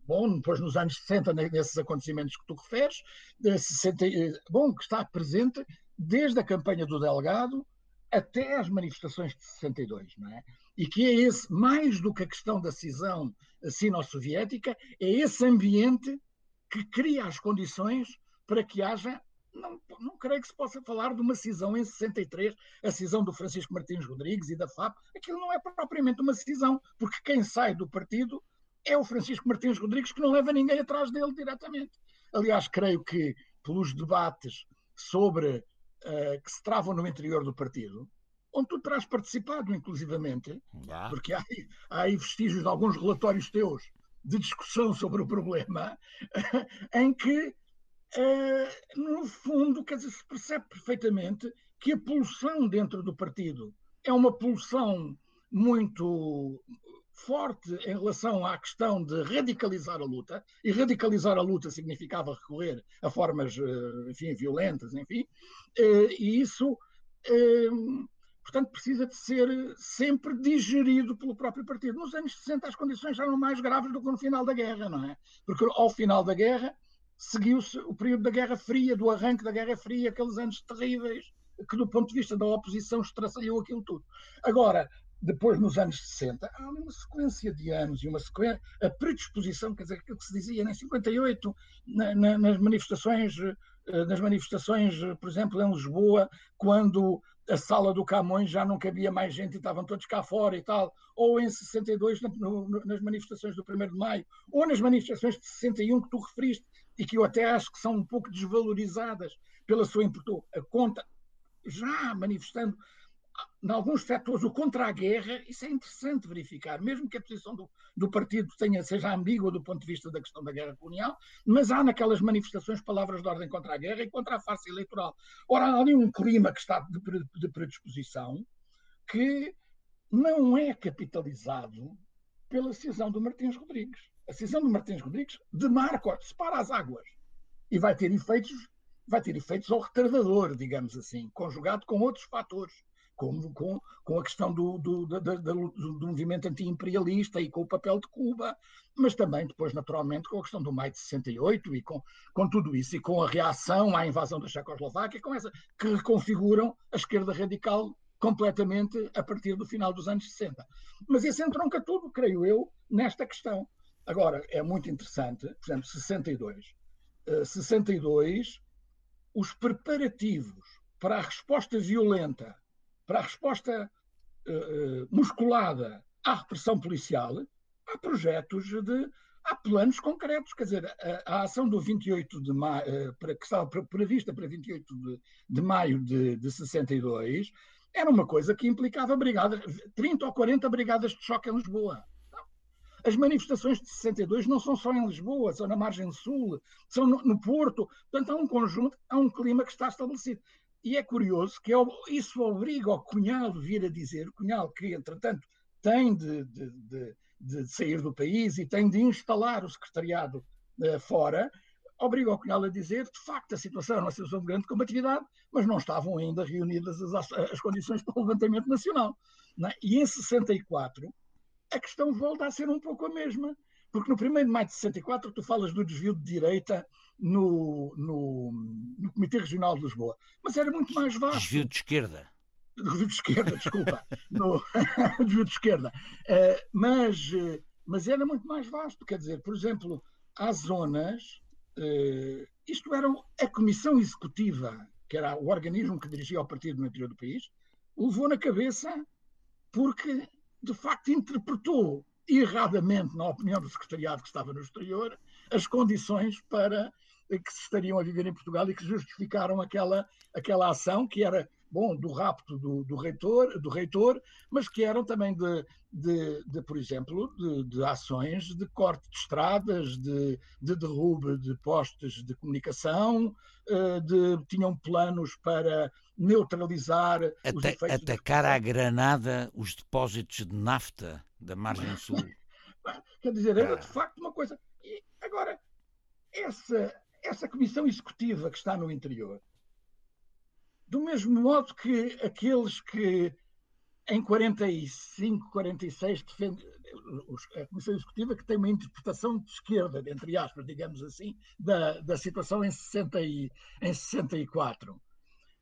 C: bom depois nos anos 60 nesses acontecimentos que tu referes, de 60, uh, bom que está presente desde a campanha do Delgado até as manifestações de 62, não é? E que é esse mais do que a questão da cisão sino-soviética, é esse ambiente que cria as condições para que haja. Não, não creio que se possa falar de uma cisão em 63, a cisão do Francisco Martins Rodrigues e da FAP. Aquilo não é propriamente uma cisão, porque quem sai do partido é o Francisco Martins Rodrigues, que não leva ninguém atrás dele diretamente. Aliás, creio que pelos debates sobre uh, que se travam no interior do partido, onde tu terás participado, inclusivamente, porque há, há aí vestígios de alguns relatórios teus de discussão sobre o problema, em que, eh, no fundo, quer dizer, se percebe perfeitamente que a pulsão dentro do partido é uma pulsão muito forte em relação à questão de radicalizar a luta, e radicalizar a luta significava recorrer a formas, eh, enfim, violentas, enfim, eh, e isso portanto, precisa de ser sempre digerido pelo próprio partido. Nos anos 60 as condições eram mais graves do que no final da guerra, não é? Porque ao final da guerra seguiu-se o período da Guerra Fria, do arranque da Guerra Fria, aqueles anos terríveis que do ponto de vista da oposição estraçalhou aquilo tudo. Agora, depois nos anos 60, há uma sequência de anos e uma sequência, a predisposição, quer dizer, aquilo que se dizia em 58, na, na, nas manifestações, eh, nas manifestações, por exemplo, em Lisboa, quando a sala do Camões já não cabia mais gente e estavam todos cá fora e tal, ou em 62 no, no, nas manifestações do 1 de Maio, ou nas manifestações de 61 que tu referiste e que eu até acho que são um pouco desvalorizadas pela sua importância, a conta já manifestando em alguns setores o contra a guerra, isso é interessante verificar, mesmo que a posição do, do partido tenha, seja ambígua do ponto de vista da questão da guerra colonial, mas há naquelas manifestações palavras de ordem contra a guerra e contra a farsa eleitoral. Ora, há ali um clima que está de, de predisposição que não é capitalizado pela cisão do Martins Rodrigues. A cisão do Martins Rodrigues demarca, separa as águas e vai ter efeitos vai ter efeitos ao retardador, digamos assim, conjugado com outros fatores como com, com a questão do, do, do, do, do movimento anti-imperialista e com o papel de Cuba, mas também depois, naturalmente, com a questão do maio de 68 e com, com tudo isso, e com a reação à invasão da Checoslováquia, com essa, que reconfiguram a esquerda radical completamente a partir do final dos anos 60. Mas isso entronca tudo, creio eu, nesta questão. Agora, é muito interessante, por exemplo, 62. Uh, 62, os preparativos para a resposta violenta, para a resposta uh, musculada à repressão policial, há projetos de. há planos concretos. Quer dizer, a, a ação do 28 de maio, uh, para, que estava prevista para 28 de, de maio de, de 62, era uma coisa que implicava brigadas, 30 ou 40 brigadas de choque em Lisboa. As manifestações de 62 não são só em Lisboa, são na margem sul, são no, no Porto. Portanto, há um conjunto, há um clima que está estabelecido. E é curioso que isso obriga o Cunhal vir a dizer, o Cunhal que, entretanto, tem de, de, de, de, sair do país e tem de instalar o secretariado uh, fora, obriga o Cunhal a dizer, de facto, a situação era uma situação de grande combatividade, mas não estavam ainda reunidas as, as condições para o levantamento nacional. É? E em 64, a questão volta a ser um pouco a mesma. Porque no 1 de maio de 64 tu falas do desvio de direita no, no, no Comitê Regional de Lisboa. Mas era muito mais vasto.
A: Desvio de esquerda.
C: Desvio de esquerda, desculpa. no, desvio de esquerda. Uh, mas, uh, mas era muito mais vasto. Quer dizer, por exemplo, há zonas. Uh, isto era a Comissão Executiva, que era o organismo que dirigia o partido no interior do país, levou na cabeça porque, de facto, interpretou erradamente, na opinião do secretariado que estava no exterior, as condições para que se estariam a viver em Portugal e que justificaram aquela, aquela ação que era bom do rapto do, do reitor, do reitor, mas que eram também de, de, de por exemplo, de, de, ações de corte de estradas, de, de derrube de postes de comunicação, eh, de, tinham planos para neutralizar
A: os efeitos atacar à granada os depósitos de nafta da margem sul.
C: Quer dizer, era de facto uma coisa. E agora, essa, essa comissão executiva que está no interior, do mesmo modo que aqueles que em 45, 46 defendem a Comissão Executiva que tem uma interpretação de esquerda, entre aspas, digamos assim, da, da situação em, 60 e, em 64.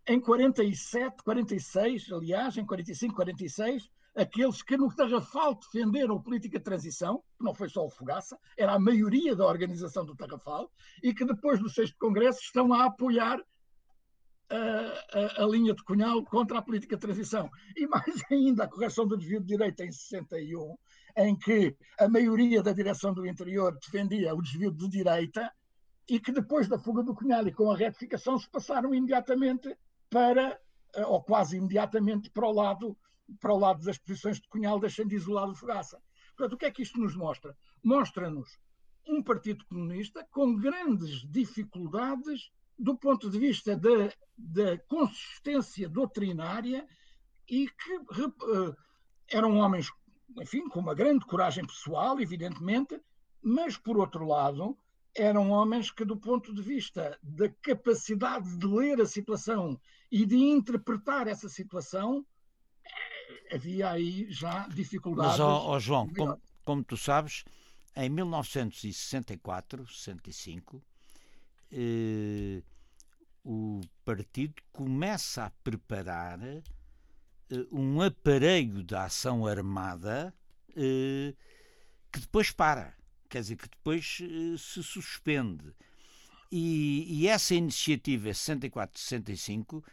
C: Em 47, 46, aliás, em 45, 46, aqueles que no Tarrafal defenderam a política de transição, que não foi só o Fogaça, era a maioria da organização do Tarrafal, e que depois do sexto congresso estão a apoiar a, a, a, linha de Cunhal contra a política de transição. E mais ainda a correção do desvio de direita em 61, em que a maioria da direção do interior defendia o desvio de direita e que depois da fuga do Cunhal e com a retificação se passaram imediatamente para, ou quase imediatamente, para o lado para o lado das posições de Cunhal, deixando isolado o Fogaça. Portanto, o que é que isto nos mostra? Mostra-nos um Partido Comunista com grandes dificuldades do ponto de vista da, consistência doutrinária e que uh, eram homens, enfim, com uma grande coragem pessoal, evidentemente, mas, por outro lado, eram homens que, do ponto de vista da capacidade de ler a situação e de interpretar essa situação, havia aí já dificuldades.
A: Mas, ó, ó João, como, como, tu sabes, em 1964, 65, eh, o partido começa a preparar eh, um aparelho de ação armada eh, que depois para, quer dizer, que depois eh, se suspende. E, e essa iniciativa 64-65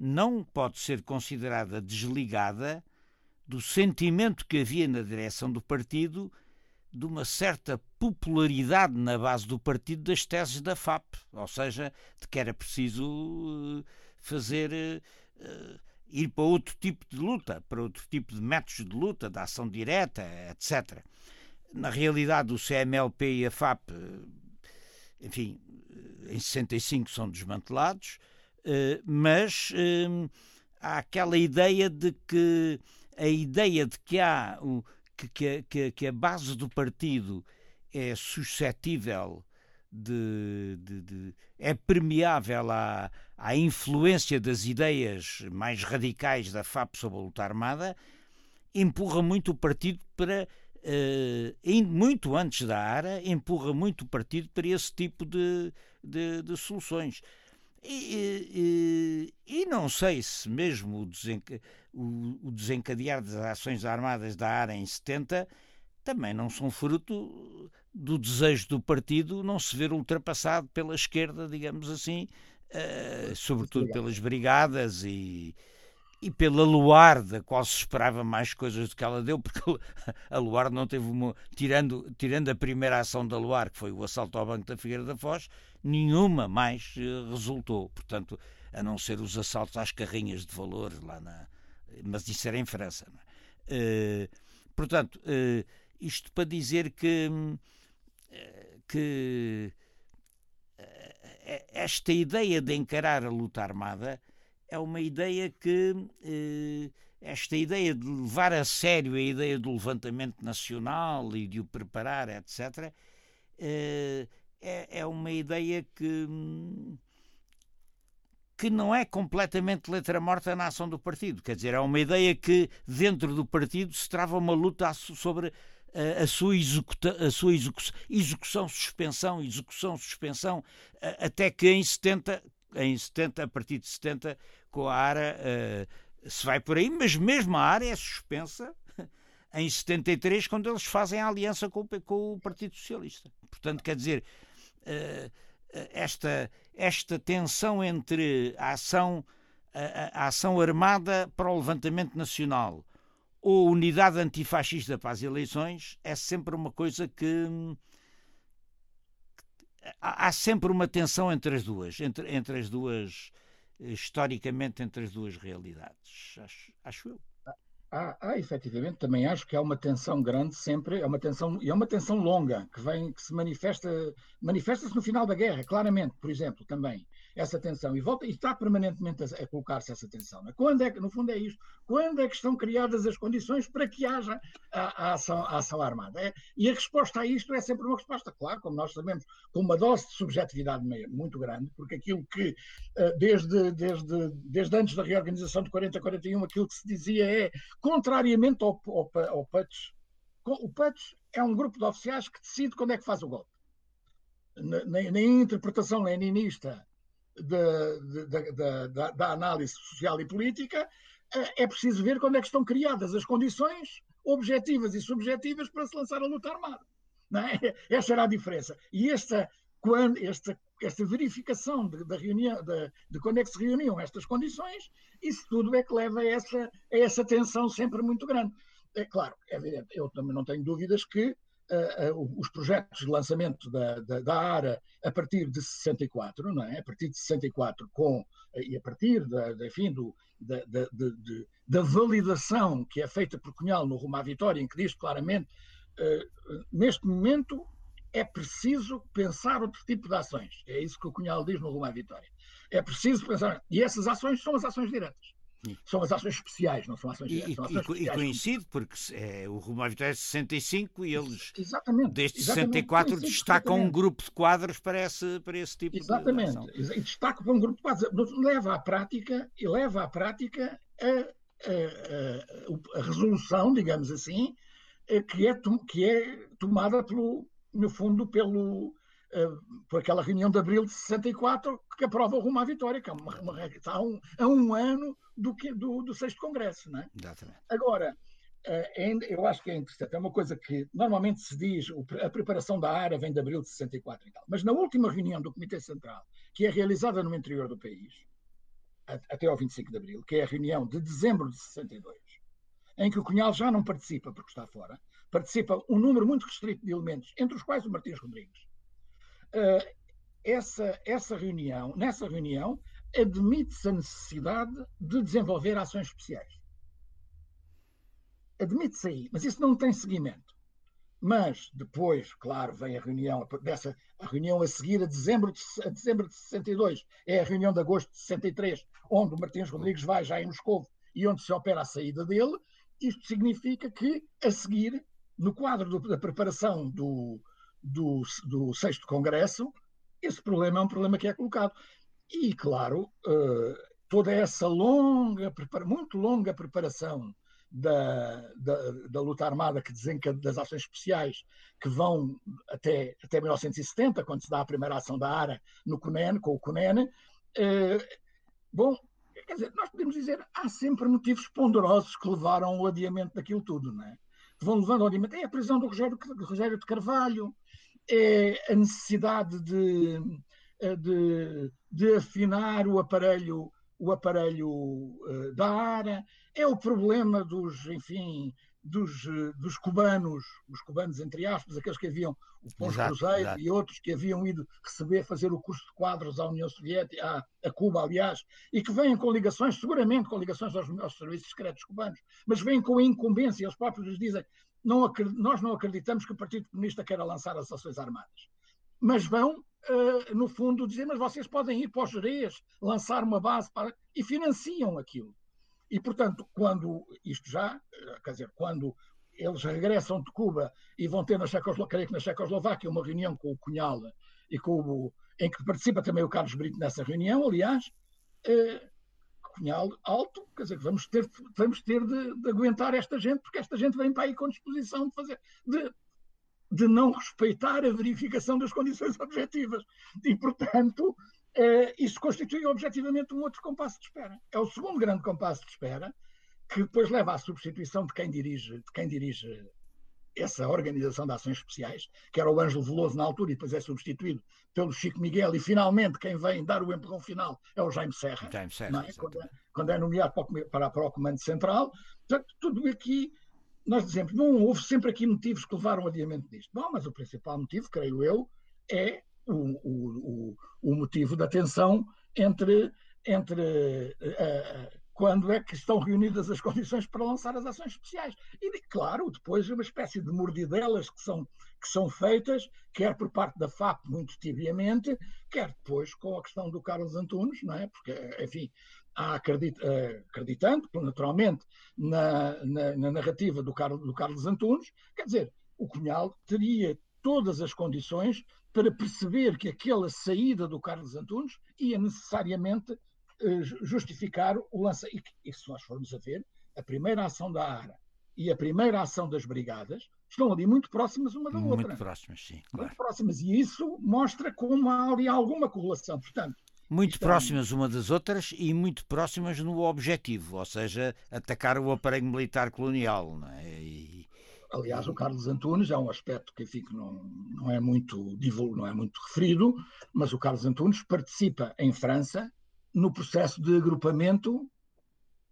A: não pode ser considerada desligada do sentimento que havia na direção do partido de uma certa popularidade na base do partido das teses da FAP, ou seja, de que era preciso eh, fazer uh, ir para outro tipo de luta, para outro tipo de métodos de luta, da ação direta, etc. Na realidade, o CMLP e a FAP, enfim, em 65 são desmantelados, mas uh, há aquela ideia de que a ideia de que há que, que, que a base do partido é suscetível de, de, de, é permeável à, à influência das ideias mais radicais da FAP sobre a luta armada, empurra muito o partido para, uh, muito antes da ARA, empurra muito o partido para esse tipo de, de, de soluções. E, e, e, não sei se mesmo o, desenca, o, o, desencadear das ações armadas da ARA em 70 também não são fruto do desejo do partido não se ver ultrapassado pela esquerda, digamos assim, uh, sobretudo pelas brigadas e, e pela Luar, da qual se esperava mais coisas do que ela deu, porque a Luar não teve uma. Tirando, tirando a primeira ação da Luar, que foi o assalto ao Banco da Figueira da Foz, nenhuma mais uh, resultou. Portanto, a não ser os assaltos às carrinhas de valor lá na. Mas isso era em França. Uh, portanto, uh, isto para dizer que. que esta ideia de encarar a luta armada é uma ideia que eh, esta ideia de levar a sério a ideia do levantamento nacional e de o preparar, etc., eh, é, é uma ideia que, que não é completamente letra morta na ação do partido. Quer dizer, é uma ideia que dentro do partido se trava uma luta sobre a, a sua, executa, a sua execução, execução, suspensão, execução, suspensão, até que em 70, em 70, a partir de 70, com a uh, se vai por aí, mas mesmo a ARA é suspensa em 73, quando eles fazem a aliança com, com o Partido Socialista. Portanto, quer dizer, uh, esta, esta tensão entre a ação, a, a ação armada para o levantamento nacional ou unidade antifascista para as eleições é sempre uma coisa que há sempre uma tensão entre as duas, entre, entre as duas, historicamente, entre as duas realidades, acho, acho eu.
C: Há, há, efetivamente, também acho que há uma tensão grande sempre, é uma tensão, e é uma tensão longa, que vem, que se manifesta, manifesta-se no final da guerra, claramente, por exemplo, também essa tensão e volta e está permanentemente a, a colocar-se essa tensão. Né? Quando é que, no fundo, é isto? Quando é que estão criadas as condições para que haja a, a, ação, a ação, armada? É, e a resposta a isto é sempre uma resposta, claro, como nós sabemos, com uma dose de subjetividade muito grande, porque aquilo que, eh, desde, desde, desde antes da reorganização de 40 a 41, aquilo que se dizia é, contrariamente ao, ao, ao o PUTS é um grupo de oficiais que decide quando é que faz o golpe. Na, na interpretação leninista da, análise social e política, eh, é preciso ver quando é que estão criadas as condições objetivas e subjetivas para se lançar a luta armada. É? Essa era a diferença. E esta, quando, esta, esta verificação de, da reunião, de, de, quando é que se reuniam estas condições, isso tudo é que leva a essa, a essa tensão sempre muito grande. É claro, é evidente, eu também não tenho dúvidas que os projetos de lançamento da, da, da, ARA a partir de 64, não é? A partir de 64 com e a partir da, enfim, do, da, da, da, validação que é feita por Cunhal no Rumo à Vitória, em que diz claramente uh, neste momento é preciso pensar outro tipo de ações. É isso que o Cunhal diz no Rumo à Vitória. É preciso pensar. E essas ações são as ações diretas. São as ações especiais, não são ações
A: diretas.
C: E,
A: e, e coincide, porque é, o Rumo à Vitória é 65 e eles,
C: exatamente,
A: desde exatamente, 64, destacam um grupo de quadros para esse, para esse tipo
C: exatamente,
A: de ação.
C: E destacam para um grupo de quadros. Leva à prática, e leva à prática a, a, a, a resolução, digamos assim, eh, que é, que é tomada pelo, no fundo pelo, por aquela reunião de abril de 64 que aprova o rumo à vitória, que é uma, uma, está a um, a um ano do, que, do, do sexto congresso. Não é?
A: Exatamente.
C: Agora, uh, eu acho que é interessante, é uma coisa que normalmente se diz, a preparação da área vem de abril de 64 e tal, mas na última reunião do Comitê Central, que é realizada no interior do país, até ao 25 de abril, que é a reunião de dezembro de 62, em que o Cunhal já não participa porque está fora, participa um número muito restrito de elementos, entre os quais o Martins Rodrigues. Essa, essa reunião, nessa reunião, admite-se a necessidade de desenvolver ações especiais. Admite-se aí, mas isso não tem seguimento. Mas depois, claro, vem a reunião, dessa, a reunião a seguir a dezembro, de, a dezembro de 62, é a reunião de agosto de 63, onde Martins Rodrigues vai já em Moscou e onde se opera a saída dele. Isto significa que, a seguir, no quadro do, da preparação do, do, do sexto Congresso, esse problema é um problema que é colocado. E, claro, uh, toda essa longa, muito longa preparação da, da, da, luta armada que desencade das ações especiais que vão até, até 1970, quando se dá a primeira ação da ARA no CUNEN, com o CUNEN, bom, quer dizer, nós podemos dizer há sempre motivos ponderosos que levaram ao adiamento daquilo tudo, não é? Vão levando ao adiamento. É a prisão do Rogério, do Rogério de Carvalho, é a necessidade de, de, de afinar o aparelho o aparelho uh, da ARA, é o problema dos, enfim, dos, uh, dos cubanos, os cubanos entre aspas, aqueles que haviam o Pons Cruzeiro e outros que haviam ido receber, fazer o curso de quadros à União Soviética, à, a Cuba, aliás, e que vêm com ligações, seguramente com ligações aos, aos serviços secretos cubanos, mas vêm com a incumbência, eles próprios dizem, não, nós não acreditamos que o Partido Comunista queira lançar as ações armadas. Mas vão uh, no fundo, dizer, mas vocês podem ir para os Jerez, lançar uma base para. e financiam aquilo. E, portanto, quando isto já, eh, quer dizer, quando eles regressam de Cuba e vão ter na Checoslováquia, na Checoslováquia uma reunião com o Cunhal e com o, em que participa também o Carlos Brito nessa reunião, aliás, eh, Cunhal alto, quer dizer, vamos ter, vamos ter de, de, aguentar esta gente, porque esta gente vem para aí com disposição de fazer, de de não respeitar a verificação das condições objetivas. E, portanto, eh, isso constitui objetivamente um outro compasso de espera. É o segundo grande compasso de espera, que depois leva à substituição de quem dirige, de quem dirige essa organização de ações especiais, que era o Ângelo Veloso na altura e depois é substituído pelo Chico Miguel, e finalmente quem vem dar o empurrão final é o Jaime Serra,
A: Jaime Serra
C: é? quando, é, quando, é, nomeado para o, para, para o Comando Central. Portanto, tudo aqui nós dizemos, não houve sempre aqui motivos que levaram ao adiamento disto. Bom, mas o principal motivo, creio eu, é o, o, o, o motivo da tensão entre, entre uh, quando é que estão reunidas as condições para lançar as ações especiais. E, claro, depois uma espécie de mordidelas que são, que são feitas, quer por parte da FAP, muito tibiamente, quer depois com a questão do Carlos Antunes, não é? Porque, enfim, acredit, eh, acreditando, naturalmente, na, na, na narrativa do Carlos, do Carlos Antunes, quer dizer, o Cunhal teria todas as condições para perceber que aquela saída do Carlos Antunes ia necessariamente justificar o lançamento. E, e se nós formos a ver, a primeira ação da ARA e a primeira ação das brigadas estão ali muito próximas uma da
A: muito
C: outra.
A: Muito próximas, sim. Claro.
C: Muito próximas. E isso mostra como há ali alguma correlação. Portanto,
A: muito próximas é... uma das outras e muito próximas no objetivo, ou seja, atacar o aparelho militar colonial. Não é? E...
C: Aliás, o Carlos Antunes é um aspecto que, enfim, que não, não, é muito não é muito referido, mas o Carlos Antunes participa em França no processo de agrupamento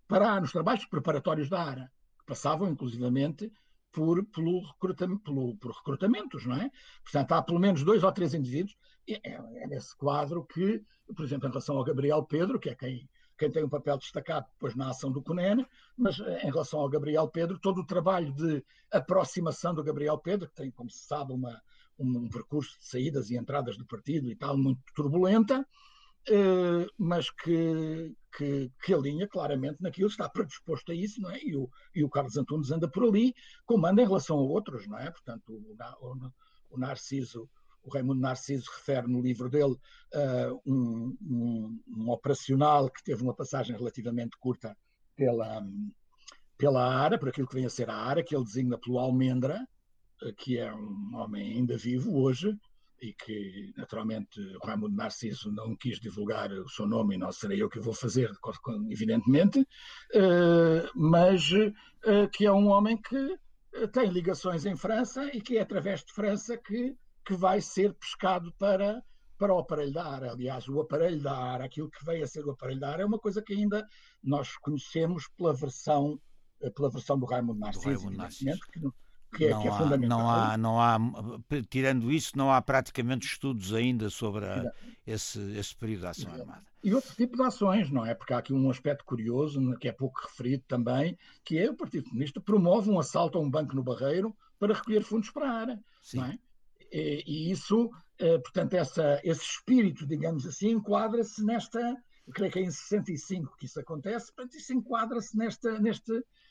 C: para nos trabalhos preparatórios da ARA, que passavam inclusivamente por, pelo recrutamento, pelo, por recrutamentos, não é? Portanto, há pelo menos dois ou três indivíduos. É, é nesse quadro que, por exemplo, em relação ao Gabriel Pedro, que é quem, quem tem um papel destacado depois na ação do CUNEN, mas eh, em relação ao Gabriel Pedro, todo o trabalho de aproximação do Gabriel Pedro, que tem, como se sabe, uma, um, um percurso de saídas e entradas do partido e tal, muito turbulenta, mas que, que, que, alinha claramente naquilo, está predisposto a isso, não é? E o, e o Carlos Antunes anda por ali, comanda em relação a outros, não é? Portanto, o, o, o Narciso, o Raimundo Narciso refere no livro dele uh, um, um, um, operacional que teve uma passagem relativamente curta pela, pela ARA, por aquilo que vem a ser a ARA, que ele designa pelo Almendra, uh, que é um homem ainda vivo hoje, e que naturalmente o Raimundo Narciso não quis divulgar o seu nome e não serei eu que vou fazer, evidentemente, eh, mas eh, que é um homem que eh, tem ligações em França e que é através de França que, que vai ser pescado para, para o aparelho da ARA. Aliás, o aparelho da ARA, aquilo que veio a ser o aparelho da ARA, é uma coisa que ainda nós conhecemos pela versão, pela versão do Raimundo Narciso, do Raimundo Narciso. Que, é,
A: não
C: que é
A: há,
C: fundamental.
A: Não há, não há, tirando isso, não há praticamente estudos ainda sobre a, esse, esse período de ação armada.
C: E outro tipo de ações, não é? Porque há aqui um aspecto curioso, que é pouco referido também, que é o Partido Comunista promove um assalto a um banco no Barreiro para recolher fundos para a área. Não é? e, e, isso, eh, portanto, essa, esse espírito, digamos assim, enquadra-se nesta, eu creio que é em 65 que isso acontece, portanto, isso enquadra-se neste,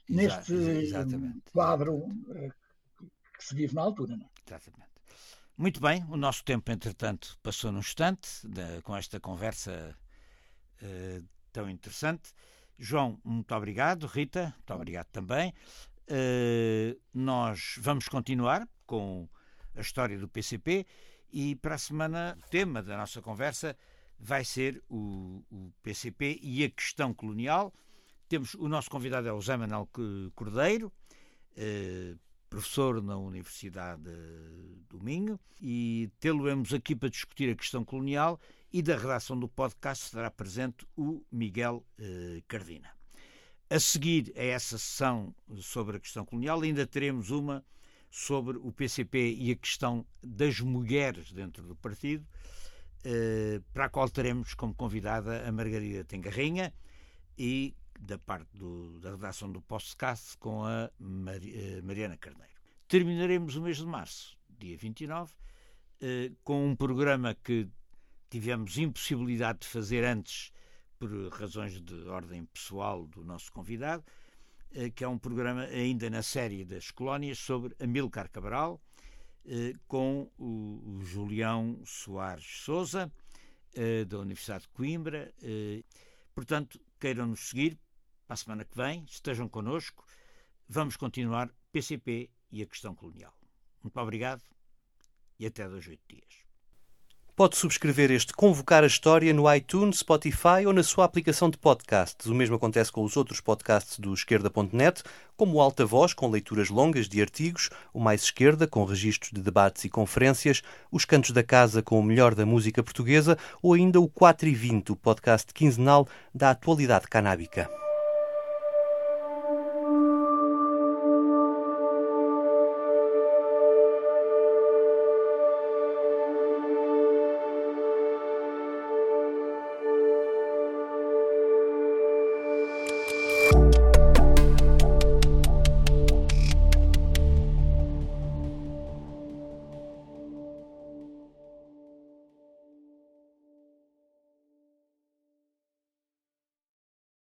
C: neste Exatamente. quadro eh, que se vive na altura. Não é?
A: Exatamente. Muito bem, o nosso tempo, entretanto, passou num instante com esta conversa uh, tão interessante. João, muito obrigado. Rita, muito obrigado também. Uh, nós vamos continuar com a história do PCP e para a semana o tema da nossa conversa vai ser o, o PCP e a questão colonial. Temos o nosso convidado é o José Manuel Cordeiro, eh, professor na Universidade do Minho, e tê-lo-emos aqui para discutir a questão colonial e da redação do podcast estará presente o Miguel eh, Cardina. A seguir a essa sessão sobre a questão colonial, ainda teremos uma sobre o PCP e a questão das mulheres dentro do partido, eh, para a qual teremos como convidada a Margarida Tengarrinha e da parte do, da redação do podcast com a eh, Mariana Carneiro. Terminaremos o mês de março, dia 29, eh, com um programa que tivemos impossibilidade de fazer antes por razões de ordem pessoal do nosso convidado, eh, que é um programa ainda na série das colónias sobre Amilcar Cabral, com o Julião Soares Souza, da Universidade de Coimbra. Portanto, queiram nos seguir para a semana que vem, estejam connosco. Vamos continuar PCP e a questão colonial. Muito obrigado e até dois oito dias.
D: Pode subscrever este Convocar a História no iTunes, Spotify ou na sua aplicação de podcasts. O mesmo acontece com os outros podcasts do Esquerda.net, como o Alta Voz, com leituras longas de artigos, o Mais Esquerda, com registros de debates e conferências, os Cantos da Casa, com o melhor da música portuguesa, ou ainda o 4 e 20, o podcast quinzenal da atualidade canábica.